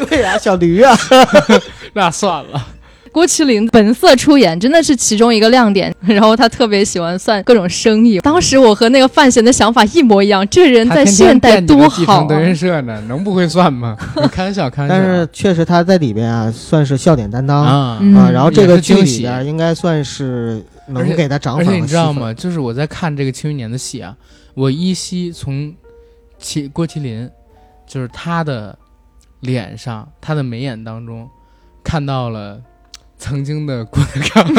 对呀、小驴啊，
那算了，
郭麒麟本色出演真的是其中一个亮点。然后他特别喜欢算各种生意。当时我和那个范闲的想法一模一样，这人在现代多好啊！
继承德云社呢，能不会算吗？你开玩笑，开玩笑，
但是确实他在里边啊，算是笑点担当
啊，
嗯
啊，然后这个剧里
也是惊喜
边应该算是能给他涨
而且
粉和戏粉？
你知道吗？就是我在看这个《庆余年》的戏啊，我依稀从麒郭麒麟，就是他的脸上，他的眉眼当中，看到了 曾经的郭德纲，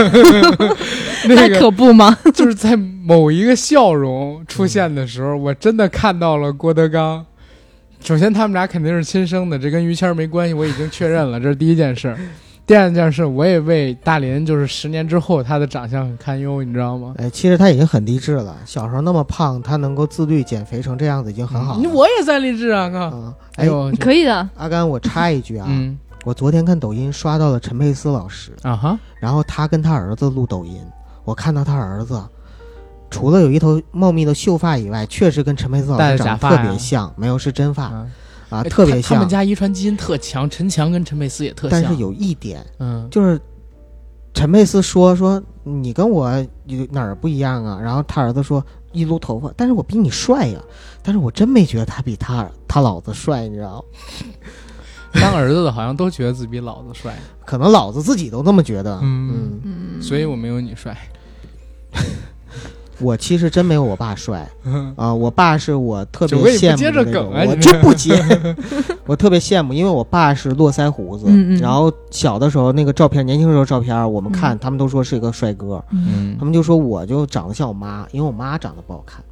那
那
个
可不吗？
就是在某一个笑容出现的时候，我真的看到了郭德纲。首先，他们俩肯定是亲生的，这跟于谦儿没关系，我已经确认了，这是第一件事。第二件事，我也为大林，就是十年之后他的长相很堪忧，你知道吗？
哎，其实他已经很励志了。小时候那么胖，他能够自律减肥成这样子，已经很好了。
嗯我也在励志啊！哥、
嗯，哎，
哎呦，
可以的，
阿甘，我插一句啊，
嗯
我昨天看抖音刷到了陈佩斯老师，
啊哈，
然后他跟他儿子录抖音，我看到他儿子除了有一头茂密的秀发以外，确实跟陈佩斯老师长得特别像，没有是真发
啊，
啊，
哎
特别像
他他们。家遗传基因特强，陈强跟陈佩斯也特像。
但是有一点，
嗯，
就是陈佩斯说说你跟我有哪儿不一样啊？然后他儿子说一撸头发，但是我比你帅呀、但是我真没觉得他比他他老子帅，你知道吗？
当儿子的好像都觉得自己比老子帅，
可能老子自己都这么觉得。
嗯
嗯，
嗯，
所以我没有你帅。
我其实真没有我爸帅啊、我爸是我特别羡慕我就不接，我特别羡慕，因为我爸是络腮胡子，然后小的时候那个照片，年轻时候照片，我们看、
嗯。
他们都说是一个帅哥，
嗯。
他们就说我就长得像我妈，因为我妈长得不好看。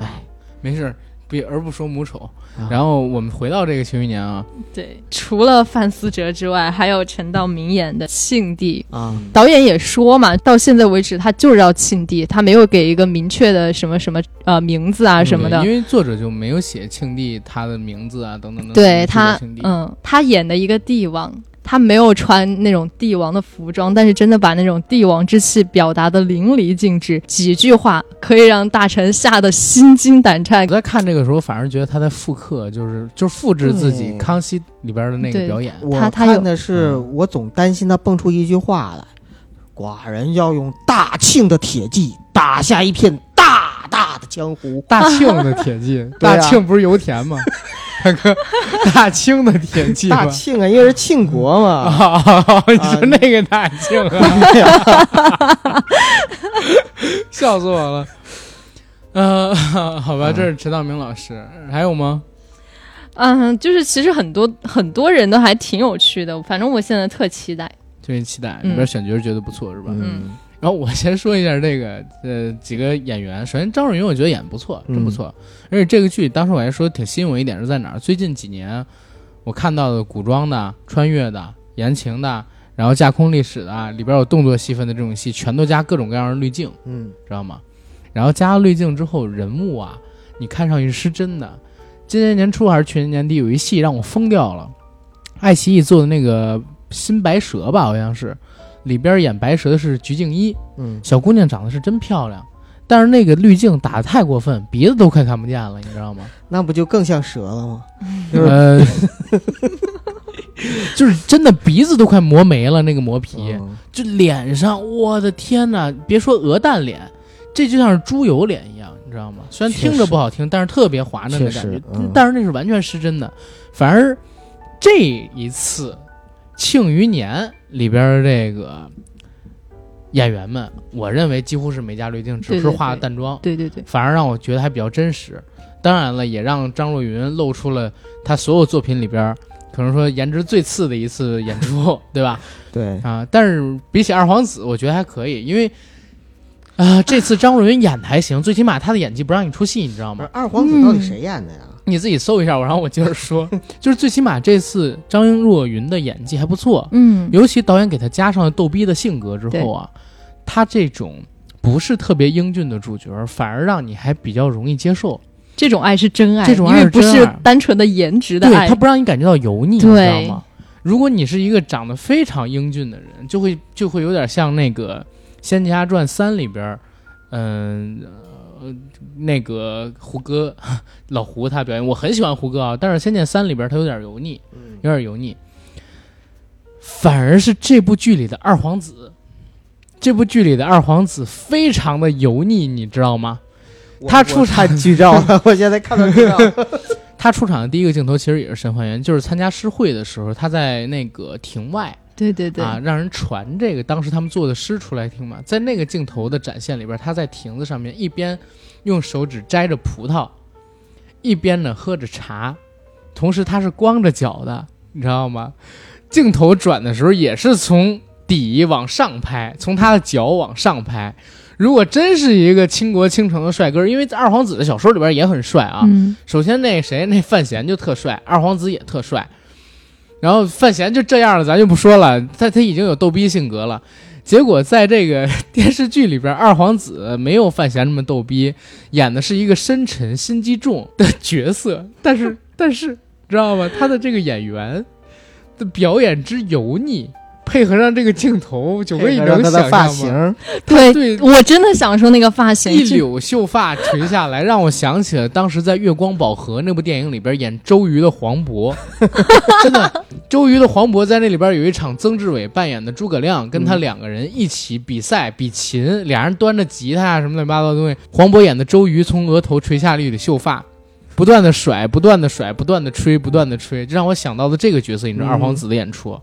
哎，
没事，比而不说母丑。
啊
然后我们回到这个庆余年啊，
对，除了范思哲之外，还有陈道明演的庆帝。
啊，
导演也说嘛，到现在为止他就是要庆帝，他没有给一个明确的什么什么呃名字啊什么的。
因为作者就没有写庆帝他的名字啊等等等等。
对他，嗯，他演的一个帝王，他没有穿那种帝王的服装，但是真的把那种帝王之气表达的淋漓尽致，几句话可以让大臣吓得心惊胆颤
我。在看这个时候，反而觉得他在复刻，就是就是复制自己康熙里边的那个表演。
我
他他有
看的是，
嗯
我总担心他蹦出一句话来：寡人要用大庆的铁骑打下一片大大的江湖。
大庆的铁骑，大庆不是油田吗？大哥，大清的铁骑吗
大？庆啊，因为是庆国嘛。
啊，你说那个大庆啊，笑死我了。呃，好吧，
嗯
这是陈道明老师，还有吗？
嗯，就是其实很多很多人都还挺有趣的，反正我现在特期待。
特别期待。
嗯
里边选角觉得不错，是吧？
嗯
然后我先说一下这个呃几个演员，首先张若昀我觉得演得不错，真不错。而且这个剧当时我还说挺吸引我一点是在哪儿？最近几年我看到的古装的、穿越的、言情的，然后架空历史的，里边有动作戏份的这种戏，全都加各种各样的滤镜，
嗯
知道吗？然后加了滤镜之后，人物啊，你看上去是真的。今年年初还是去年年底有一戏让我疯掉了，爱奇艺做的那个新白蛇吧，好像是，里边演白蛇的是鞠婧祎。
嗯，
小姑娘长得是真漂亮，但是那个滤镜打的太过分，鼻子都快看不见了，你知道吗？
那不就更像蛇了吗？就是
呃，就是真的鼻子都快磨没了，那个磨皮，
嗯
就脸上，我的天哪！别说鹅蛋脸，这就像是猪油脸一样，你知道吗？虽然听着不好听，但是特别滑嫩的
确
感觉
实，嗯
但是那是完全失真的。反而这一次《庆余年》里边这个演员们，我认为几乎是没加滤镜，只是化了淡妆。
对对对，
反而让我觉得还比较真实。当然了，也让张若昀露出了他所有作品里边可能说颜值最次的一次演出，对吧？
对，
啊，但是比起二皇子，我觉得还可以，因为啊、这次张若昀演的还行，最起码他的演技不让你出戏，你知道吗？
不是二皇子到底谁演的呀？
你自己搜一下，我然后我接着说，就是最起码这次张若昀的演技还不错，
嗯，
尤其导演给他加上了逗逼的性格之后啊，他这种不是特别英俊的主角，反而让你还比较容易接受。
这种爱是真爱，
这种爱
因为不是单纯的颜值的爱
对他。不让你感觉到油腻，你知道吗？如果你是一个长得非常英俊的人，就会就会有点像那个《仙侠传三》里边，嗯、呃，那个胡歌 老胡他表演，我很喜欢胡歌啊，但是《仙剑三》里边他有点油腻，
嗯，
有点油腻。反而是这部剧里的二皇子，这部剧里的二皇子非常的油腻，你知道吗？他出场
剧照了，我现在看到剧照。
他出场的第一个镜头其实也是神还原，就是参加诗会的时候，他在那个庭外
对对对，
啊，让人传这个当时他们做的诗出来听嘛。在那个镜头的展现里边，他在亭子上面一边用手指摘着葡萄，一边呢喝着茶，同时他是光着脚的，你知道吗？镜头转的时候也是从底往上拍，从他的脚往上拍。如果真是一个倾国倾城的帅哥，因为在二皇子的小说里边也很帅啊，
嗯，
首先那谁那范闲就特帅，二皇子也特帅，然后范闲就这样了，咱就不说了，他他已经有逗逼性格了。结果在这个 电视剧里边，二皇子没有范闲这么逗逼，演的是一个深沉心机重的角色，但是但是知道吗？他的这个演员的表演之油腻，配合上这个镜头，九哥你能想
让他的发？型，
对
对
我真的想说那个发型，
一
就
绺秀发垂下来，让我想起了当时在《月光宝盒》那部电影里边演周瑜的黄渤。真的，周瑜的黄渤在那里边有一场曾志伟扮演的诸葛亮，跟他两个人一起比赛比琴，俩人端着吉他啊什么乱七八糟的东西。黄渤演的周瑜从额头垂下了一缕秀发。不断的甩，不断的甩，不断的吹，不断的吹，这让我想到了这个角色，你知道
嗯
二皇子的演出。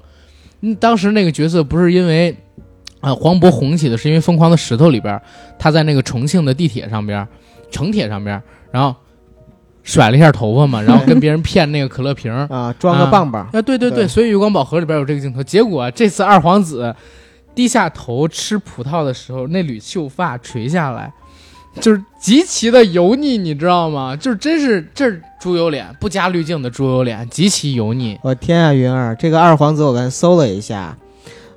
嗯，当时那个角色不是因为啊黄渤红起的，是因为《疯狂的石头》里边他在那个重庆的地铁上边，城铁上边，然后甩了一下头发嘛，然后跟别人骗那个可乐瓶
啊，装个棒棒，
啊，对对对，
对
所以《月光宝盒》里边有这个镜头。结果、这次二皇子低下头吃葡萄的时候，那缕秀发垂下来，就是极其的油腻，你知道吗？就是真是这是猪油脸，不加滤镜的猪油脸，极其油腻。
我天啊，云儿，这个二皇子我刚才搜了一下，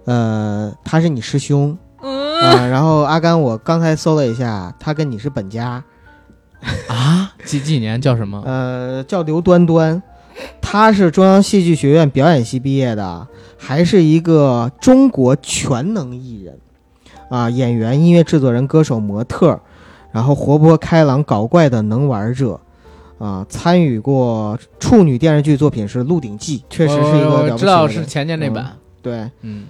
呃，他是你师兄。
嗯，
啊、然后阿甘我刚才搜了一下，他跟你是本家，
啊，几几年？叫什么？
呃，叫刘端端，他是中央戏剧学院表演系毕业的，还是一个中国全能艺人。啊，演员、音乐制作人、歌手、模特，然后活泼开朗、搞怪的能玩者。啊，参与过处女电视剧作品是《鹿鼎记》，确实是一个
我
了不起
我知道是前年那版。
对
嗯，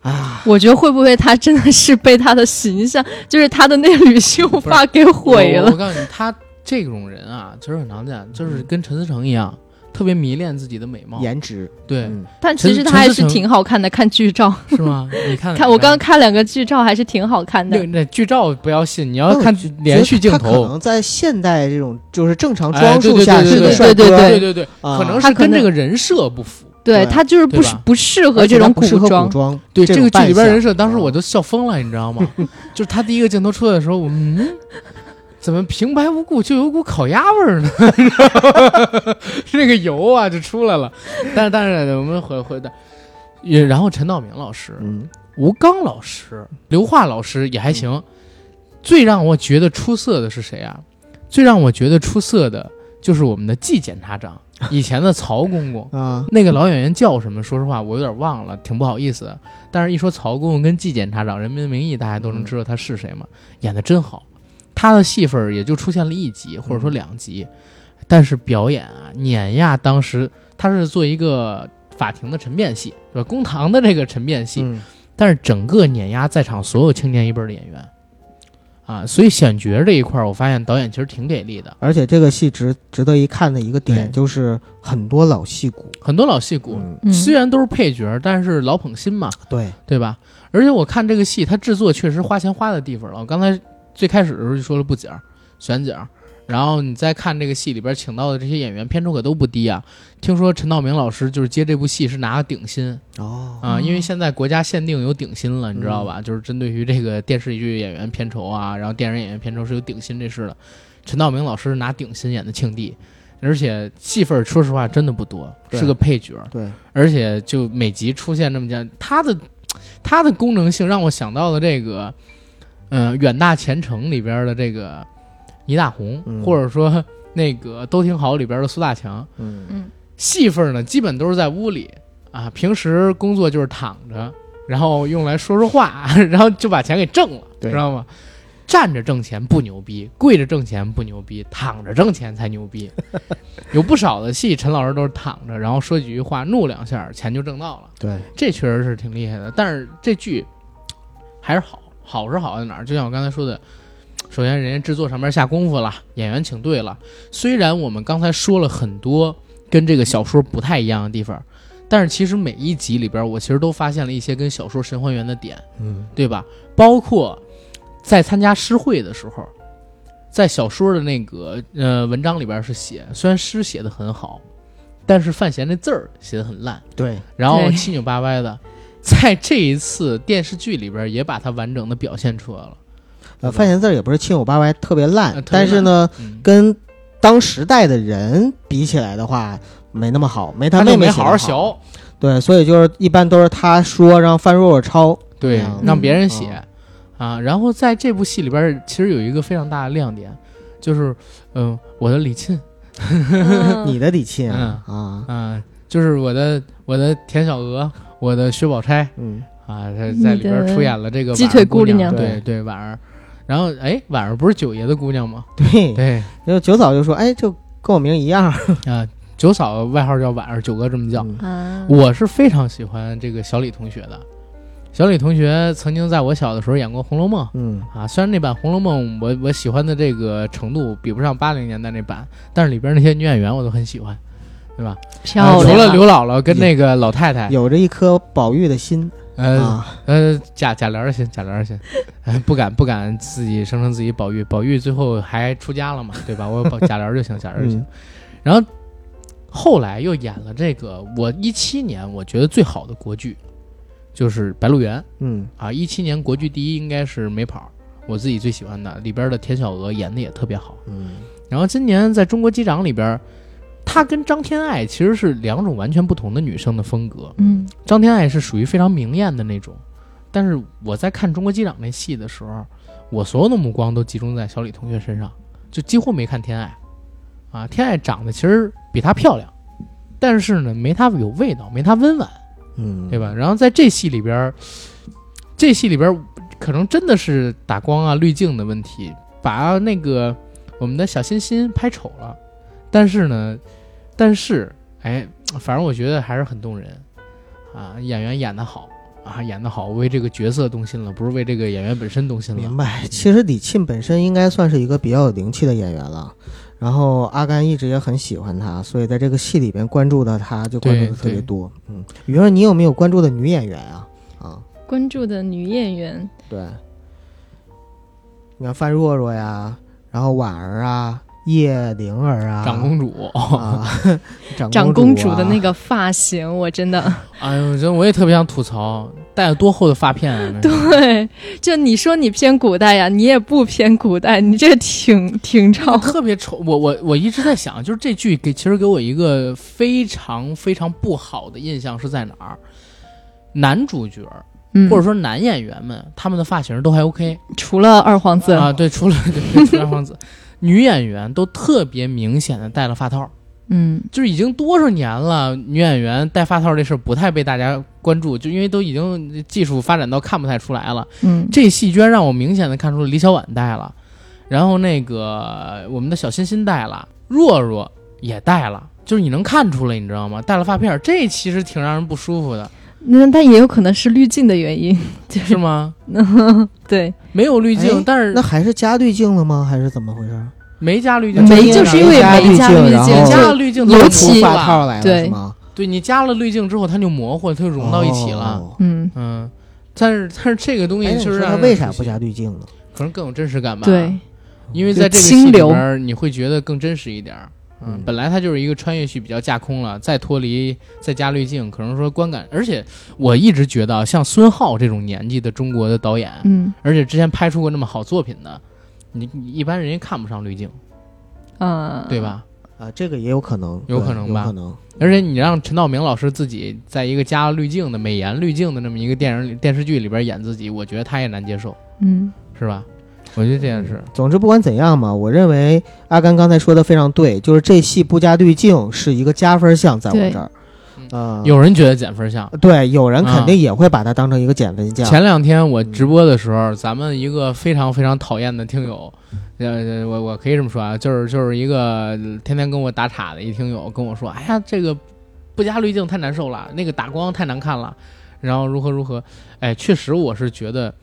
啊，
我觉得会不会他真的是被他的形象，就是他的那缕秀发给毁了？
我我告诉你，他这种人啊，其实很常见，就是跟陈思诚一样，特别迷恋自己的美貌。
颜值，
对，
嗯
但其实他还是挺好看的，看剧照，
是吗？你看
看我刚刚看两个剧照，还是挺好看的
那。那剧照不要信，你要看连续镜
他可。能在现代这种就是正常
哎
装束下
对对对
是个帅哥，
对对
对对对，
啊
可能是跟这个人设不符。
对
对他就是不
适
不适合这种
古，装，
对这个剧里边人设，当时
嗯
我都笑疯了，你知道吗？就是他第一个镜头出来的时候，我嗯，怎么平白无故就有股烤鸭味儿呢？那个油啊就出来了。但是但是我们回回的，也然后陈道明老师、
嗯
吴刚老师、刘桦老师也还行。最让我觉得出色的是谁啊？最让我觉得出色的就是我们的季检察长，以前的曹公公。
啊，
那个老演员叫什么？说实话，我有点忘了，挺不好意思的。但是，一说曹公公跟季检察长，《人民的名义》，大家都能知道他是谁嘛？演的真好，他的戏份也就出现了一集或者说两集，但是表演啊碾压当时他是做一个法庭的陈辩戏，对吧？公堂的这个陈辩戏，
嗯
但是整个碾压在场所有青年一辈儿的演员，啊，所以选角这一块儿，我发现导演其实挺给力的，
而且这个戏值值得一看的一个点
对
就是很多老戏骨，
很多老戏骨。
嗯，
嗯
虽然都是配角，但是老捧新嘛，
对，
对吧？而且我看这个戏，它制作确实花钱花的地方了。我刚才最开始的时候就说了布景儿、选景儿，然后你再看这个戏里边请到的这些演员，片酬可都不低啊。听说陈道明老师就是接这部戏是拿了顶薪
哦，
啊，因为现在国家限定有顶薪了，你知道吧？
嗯
就是针对于这个电视剧演员片酬啊，然后电影演员片酬是有顶薪这事的。陈道明老师拿顶薪演的庆帝，而且戏份儿说实话真的不多，是个配角。
对，
而且就每集出现这么件，它的他的功能性让我想到了这个，嗯、远大前程里边的这个倪大红，
嗯
或者说 那个都挺好里边的苏大强，
嗯
嗯
戏份呢基本都是在屋里啊，平时工作就是躺着，然后用来说说话，然后就把钱给挣了，
对
知道吗？站着挣钱不牛逼，跪着挣钱不牛逼，躺着挣钱才牛逼。有不少的戏，陈老师都是躺着，然后说几句话，怒两下，钱就挣到了。
对，
这确实是挺厉害的。但是这剧还是好，好是好在哪儿？就像我刚才说的，首先人家制作上面下功夫了，演员请对了。虽然我们刚才说了很多跟这个小说不太一样的地方，但是其实每一集里边，我其实都发现了一些跟小说《神还原》的点，
嗯
对吧？包括在参加诗会的时候，在小说的那个呃文章里边是写，虽然诗写的很好，但是范闲那字儿写的很烂。
对，
然后七扭八歪的，在这一次电视剧里边也把它完整的表现出来了。
呃，范闲字儿也不是七扭八歪，特别烂，但是呢，
嗯，
跟当时代的人比起来的话，没那么好，没他妹妹写得
好。学，
对，所以就是一般都是他说，让范若若抄。
对
嗯，
让别人写。啊。然后在这部戏里边，其实有一个非常大的亮点，就是嗯，我的李沁，
嗯
你的李沁啊。啊，
啊，就是我的我的田小娥，我的薛宝钗
嗯，
啊，在在里边出演了这个
鸡腿
婉儿姑
姑娘
对对婉儿。然后哎，婉儿不是九爷的姑娘吗？
对，
对
然后九嫂就说，哎，就跟我名一样。
啊，九嫂外号叫婉儿，九哥这么叫。我是非常喜欢这个小李同学的。小李同学曾经在我小的时候演过《红楼梦》
嗯，
啊，虽然那版《红楼梦》我我喜欢的这个程度比不上八零年代那版，但是里边那些女演员我都很喜欢，对吧？
漂
啊除，了刘姥姥跟那个老太太，
有着一颗宝玉的心
呃
啊，
呃贾贾琏儿行，贾琏儿行，哎 不敢不敢自己声称自己宝玉，宝玉最后还出家了嘛，对吧？我有宝 贾琏儿就行，贾琏儿就行。
嗯
然后后来又演了这个，我一七年我觉得最好的国剧就是《白鹿原》
嗯
啊，一七年国剧第一应该是《没跑》，我自己最喜欢的，里边的田小娥演的也特别好。
嗯
然后今年在中国机长里边，她跟张天爱其实是两种完全不同的女生的风格。
嗯
张天爱是属于非常明艳的那种，但是我在看中国机长那戏的时候，我所有的目光都集中在小李同学身上，就几乎没看天爱。啊，天爱长得其实比她漂亮，但是呢，没她有味道，没她温婉，
嗯，
对吧？然后在这戏里边，这戏里边可能真的是打光啊、滤镜的问题，把那个我们的小欣欣拍丑了。但是呢，但是哎，反正我觉得还是很动人啊，演员演得好啊，演得好，为这个角色动心了，不是为这个演员本身动心了。
明白。其实李沁本身应该算是一个比较有灵气的演员了。然后阿甘一直也很喜欢他，所以在这个戏里边关注的他就关注的特别多。嗯，雨儿，你有没有关注的女演员啊？啊，
关注的女演员，
对，你看范若若呀，然后婉儿啊，叶灵儿啊，
长公主。
啊，长
长
公
公主的那
个，
发型，我真的
哎呦，真我也特别想吐槽，戴了多厚的发片啊！
对，就你说你偏古代呀，你也不偏古代，你这挺挺
这个
潮。
特别丑。我我我一直在想，就是这剧给其实给我一个非常非常不好的印象是在哪儿？男主角
嗯，
或者说男演员们，他们的发型都还 OK
除了二皇子，
啊，对，除了对除了二皇子，女演员都特别明显的戴了发套。
嗯
就是已经多少年了，女演员戴发套这事儿不太被大家关注，就因为都已经技术发展到看不太出来了。
嗯，
这戏居然让我明显的看出了李小婉戴了，然后那个我们的小欣欣戴了，若若也戴了，就是你能看出来，你知道吗？戴了发片儿，这其实挺让人不舒服的，
那但也有可能是滤镜的原因，
是吗？
对，
没有滤镜，
哎
但是
那还是加滤镜了吗？还是怎么回事？
没加滤镜，
没
就
就是因为没加
滤镜，
你加了滤镜，
尤
它就
其
出发套来了
对
是吗？
对你加了滤镜之后，它就模糊了，它就融到一起了。
哦
嗯，
嗯，但是但是这个东西就是让
说他
人可惜
为啥不加滤镜呢？
可能更有真实感吧。
对，
因为在这个
就
戏里
清流
边，你会觉得更真实一点儿。嗯
嗯，
本来它就是一个穿越剧，比较架空了，再脱离再加滤镜，可能说观感。而且我一直觉得啊，像孙浩这种年纪的中国的导演，
嗯
而且之前拍出过那么好作品的，你你一般人家看不上滤镜，
啊，
对？吧？
啊，这个也有可能，
有可能吧
有可能。
而且你让陈道明老师自己在一个加了滤镜的美颜滤镜的那么一个电影里电视剧里边演自己，我觉得他也难接受，
嗯
是吧？我觉得这件事，
总之，不管怎样嘛，我认为阿甘刚才说的非常对，就是这戏不加滤镜是一个加分项，在我这儿。
嗯
啊，
有人觉得减分项。
对，有人肯定也会把它当成一个减分项。
前两天我直播的时候，咱们一个非常非常讨厌的听友，呃，我我可以这么说啊，就是就是一个天天跟我打岔的一听友跟我说，哎呀，这个不加滤镜太难受了，那个打光太难看了，然后如何如何，哎，确实我是觉得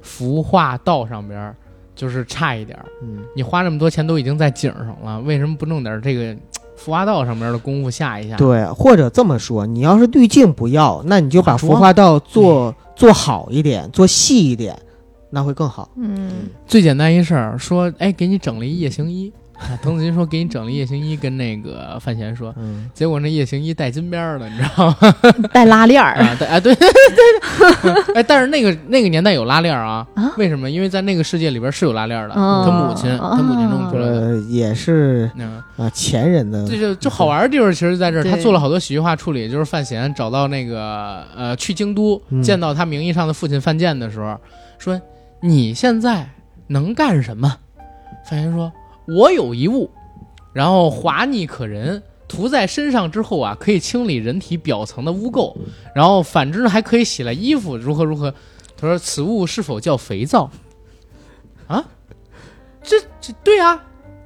服化道上边儿就是差一点儿，
嗯，
你花这么多钱都已经在景上了，为什么不弄点这个服化道上面的功夫下一下？
对，或者这么说，你要是滤镜不要，那你就把
化妆
服化道做做好一点，做细一点，那会更好。
嗯
最简单一事儿，说哎，给你整了一夜行衣。啊滕子京说给你整了夜行衣，跟那个范闲说，
嗯，
结果那夜行衣带金边儿的，你知道吗？
带拉链儿，
啊，对，哎，对对对，哎，但是那个那个年代有拉链儿啊，
啊
为什么？因为在那个世界里边是有拉链儿的，
哦
他母亲，他母亲弄出来的。
呃，也是
嗯，
啊，前人的
这就就好玩的地方，其实在这儿，他做了好多喜剧化处理，就是范闲找到那个呃去京都
嗯
见到他名义上的父亲范建的时候，说你现在能干什么？范闲说，我有一物，然后滑腻可人。涂在身上之后啊，可以清理人体表层的污垢，然后反之，还可以洗了衣服，如何如何。他说：“此物是否叫肥皂？”啊，这这对啊，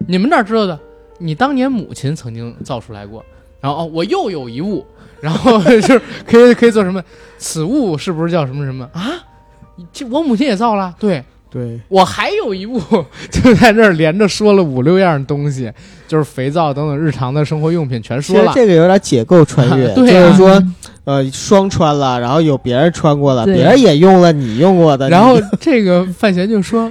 你们哪知道的？你当年母亲曾经造出来过，然后哦，我又有一物，然后 就是可以可以做什么？此物是不是叫什么什么啊？这我母亲也造了，对
对，
我还有一物，就在这儿连着说了五六样东西，就是肥皂等等日常的生活用品全说了。
实这个有点解构穿越，
对啊
就是说，呃，双穿了，然后有别人穿过了，
对
别人也用了你用过的，
然后 这个范闲就说：“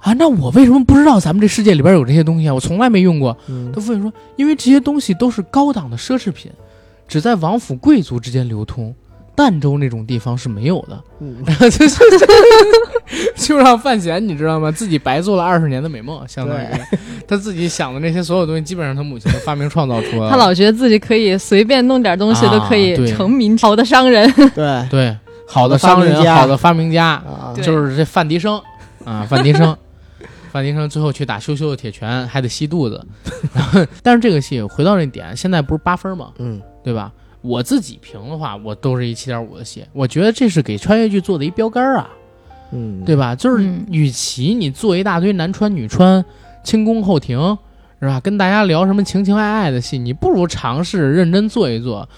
啊，那我为什么不知道咱们这世界里边有这些东西啊？我从来没用过。”
嗯
他父亲说：“因为这些东西都是高档的奢侈品，只在王府贵族之间流通，儋州那种地方是没有的。
嗯
然后 就让范闲，你知道吗？自己白做了二十年的美梦，相当于他自己想的那些所有东西，基本上他母亲都发明创造出来了。
他老觉得自己可以随便弄点东西
啊
都可以成名，好的商人。
对
对好的商人，好的发明家，就是这范迪生啊，范迪生。范迪生最后去打羞羞的铁拳，还得吸肚子。然后，但是这个戏回到这点，现在不是八分吗？
嗯
对吧？我自己评的话，我都是一七点五的戏。我觉得这是给穿越剧做的一标杆儿啊，
嗯，
对吧？就是
嗯
与其你做一大堆男穿女穿、清宫后庭，是吧？跟大家聊什么情情爱爱的戏，你不如尝试认真做一做。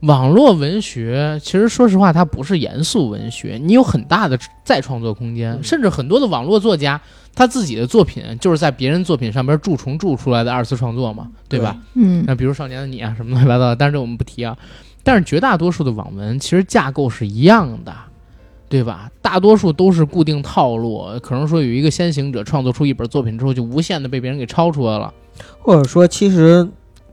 网络文学其实说实话，它不是严肃文学，你有很大的再创作空间，
嗯
甚至很多的网络作家，他自己的作品就是在别人作品上边蛀虫蛀出来的二次创作嘛，对吧？
嗯
那比如《少年的你》啊，什么乱七八糟的，但是这我们不提啊。但是绝大多数的网文其实架构是一样的，对吧？大多数都是固定套路，可能说有一个先行者创作出一本作品之后，就无限的被别人给抄出来了。
或者说，其实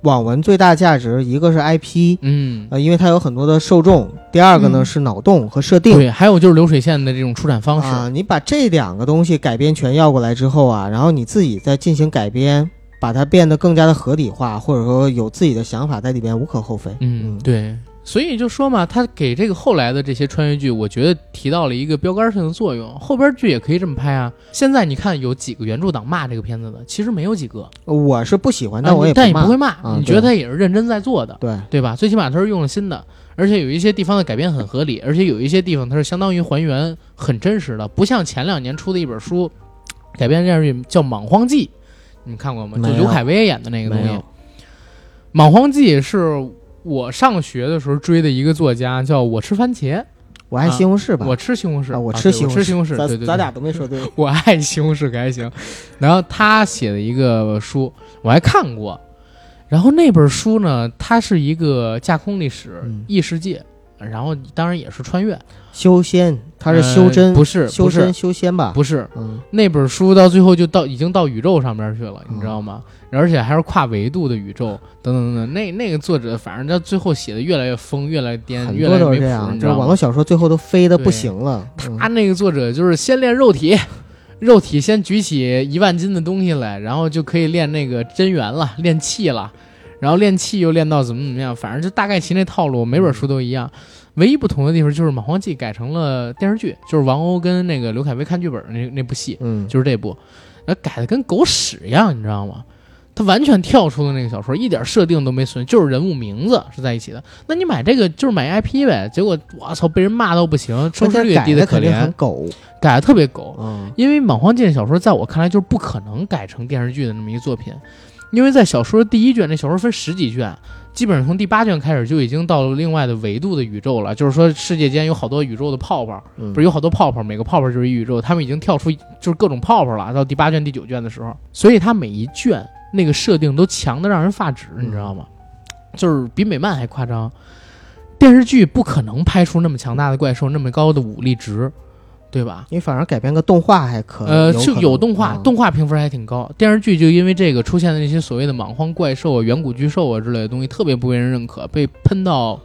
网文最大价值一个是 IP，
嗯，
呃，因为它有很多的受众；第二个呢、
嗯
是脑洞和设定。
对，还有就是流水线的这种出产方式。
啊，你把这两个东西改编全要过来之后啊，然后你自己再进行改编，把它变得更加的合理化，或者说有自己的想法在里边，无可厚非。
嗯，对，所以就说嘛，他给这个后来的这些穿越剧，我觉得提到了一个标杆性的作用。后边剧也可以这么拍啊。现在你看有几个原著党骂这个片子的，其实没有几个，
我是不喜欢，
啊
但我也骂。
但也不会骂，
啊
你觉得他也是认真在做的，
对，
对吧？最起码他是用了心的，而且有一些地方的改编很合理，而且有一些地方它是相当于还原很真实的，不像前两年出的一本书改编电视剧叫《莽荒纪》，你们看过吗？就刘恺威演的那个东西。《莽荒纪》是我上学的时候追的一个作家，叫我吃番茄，
我爱西红柿吧。
我吃西红柿，
啊，我吃西红
吃西红柿，
咱
对对对，
咱俩都没说对。
我爱西红柿可还行。然后他写的一个书，我还看过。然后那本书呢，它是一个架空历史、
嗯
异世界，然后当然也是穿越，
修仙，他是修
呃
真，
不是
修
不是
真修仙吧？
不是
嗯，
那本书到最后就到已经到宇宙上面去了，你知道吗？而且还是跨维度的宇宙，等等等等。那那个作者反正到最后写的越来越疯，越来越颠，
很
越来越没谱，
多都是这样，
你知道
网络？小说最后都飞的不行了。嗯
他那个作者就是先练肉体，肉体先举起一万斤的东西来，然后就可以练那个真元了，练气了，然后练气又练到怎么怎么样，反正就大概其那套路，每本书都一样。唯一不同的地方就是《莽荒纪》改成了电视剧，就是王鸥跟那个刘恺威看剧本那那部戏，
嗯，
就是这部，然后改的跟狗屎一样，你知道吗？他完全跳出了那个小说，一点设定都没损，就是人物名字是在一起的。那你买这个就是买 IP 呗，结果我操，被人骂到不行，收视率低的可怜，
狗。
改的特别狗。
嗯，
因为《莽荒纪》小说在我看来就是不可能改成电视剧的那么一个作品，因为在小说第一卷，那小说分十几卷，基本上从第八卷开始就已经到了另外的维度的宇宙了，就是说世界间有好多宇宙的泡泡，
嗯
不是有好多泡泡，每个泡泡就是一宇宙，他们已经跳出就是各种泡泡了。到第八卷、第九卷的时候，所以它每一卷那个设定都强的让人发指，你知道吗？就是比美漫还夸张。电视剧不可能拍出那么强大的怪兽，那么高的武力值，对吧？
你反而改编个动画还可以
呃，就
有
动画，
嗯
动画评分还挺高。电视剧就因为这个出现的那些所谓的莽荒怪兽啊、远古巨兽啊之类的东西，特别不为人认可，被喷到，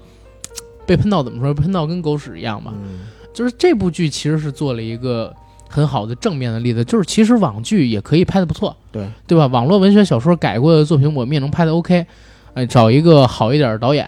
被喷到怎么说？喷到跟狗屎一样吧。
嗯
就是这部剧其实是做了一个很好的正面的例子，就是其实网剧也可以拍的不错，
对
对吧？网络文学小说改过的作品，我们也能拍的 OK，哎，找一个好一点的导演，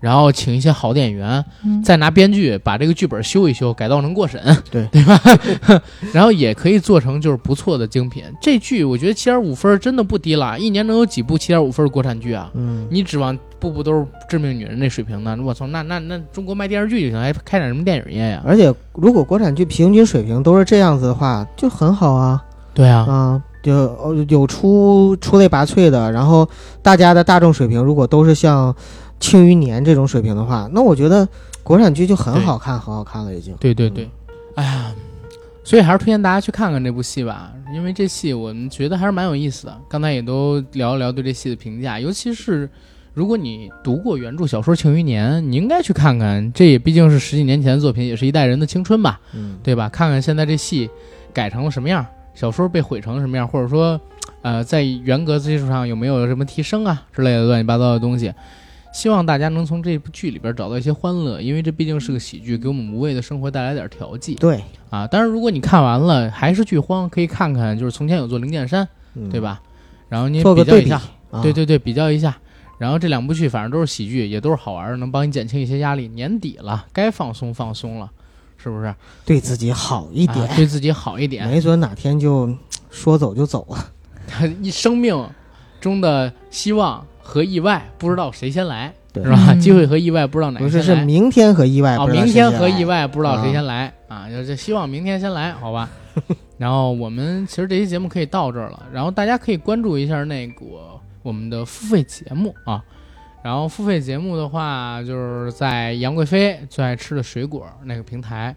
然后请一些好的演员，
嗯
再拿编剧把这个剧本修一修，改造成过审，
对
对吧？然后也可以做成就是不错的精品。这剧我觉得七点五分真的不低了，一年能有几部七点五分的国产剧啊？
嗯，
你指望部部都是致命女人那水平呢？我操，那那那中国卖电视剧就行，还开展什么电影业呀？
而且如果国产剧平均水平都是这样子的话，就很好啊
对啊，
啊，就呃有出出类拔萃的，然后大家的大众水平如果都是像《庆余年》这种水平的话，那我觉得国产剧就很好看，很好看了已经。
对对对，哎呀，所以还是推荐大家去看看这部戏吧，因为这戏我们觉得还是蛮有意思的。刚才也都聊一聊对这戏的评价，尤其是如果你读过原著小说《庆余年》，你应该去看看。这也毕竟是十几年前的作品，也是一代人的青春吧，
嗯，
对吧？看看现在这戏改成了什么样，小说被毁成什么样，或者说，呃，在原格基础上有没有什么提升啊之类的乱七八糟的东西。希望大家能从这部剧里边找到一些欢乐，因为这毕竟是个喜剧，给我们无谓的生活带来点调剂
对，
啊。当然，如果你看完了还是剧荒，可以看看就是从前有座灵剑山，
嗯
对？吧？然后你
比
比较一下，，
啊
对，对对，比较一下。然后这两部剧反正都是喜剧，也都是好玩的，能帮你减轻一些压力。年底了，该放松放松了，是不是？
对自己好一点，
啊对自己好一点。
没准哪天就说走就走了。
一生命中的希望和意外，不知道谁先来，
对
是吧？
嗯
机会和意外不知道哪
不是，是
来。
明天和意外，
啊，
不知道
明
谁先来
天和意外不知道谁
啊
先来啊，就是希望明天先来，好吧？然后我们其实这期节目可以到这儿了，然后大家可以关注一下那个我们的付费节目啊。然后付费节目的话，就是在杨贵妃最爱吃的水果那个平台。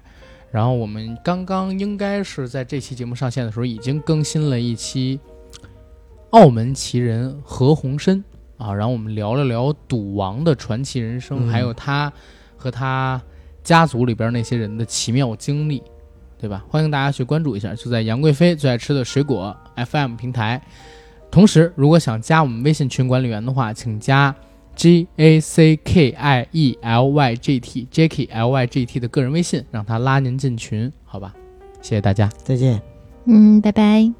然后我们刚刚应该是在这期节目上线的时候，已经更新了一期澳门奇人何鸿燊啊，然后我们聊了聊赌王的传奇人生，
嗯
还有他和他家族里边那些人的奇妙经历，对吧？欢迎大家去关注一下，就在杨贵妃最爱吃的水果 FM 平台。同时，如果想加我们微信群管理员的话，请加 G A C K I E L Y G T Jacky L Y G T 的个人微信，让他拉您进群，好吧？谢谢大家。
再见。
嗯，拜拜。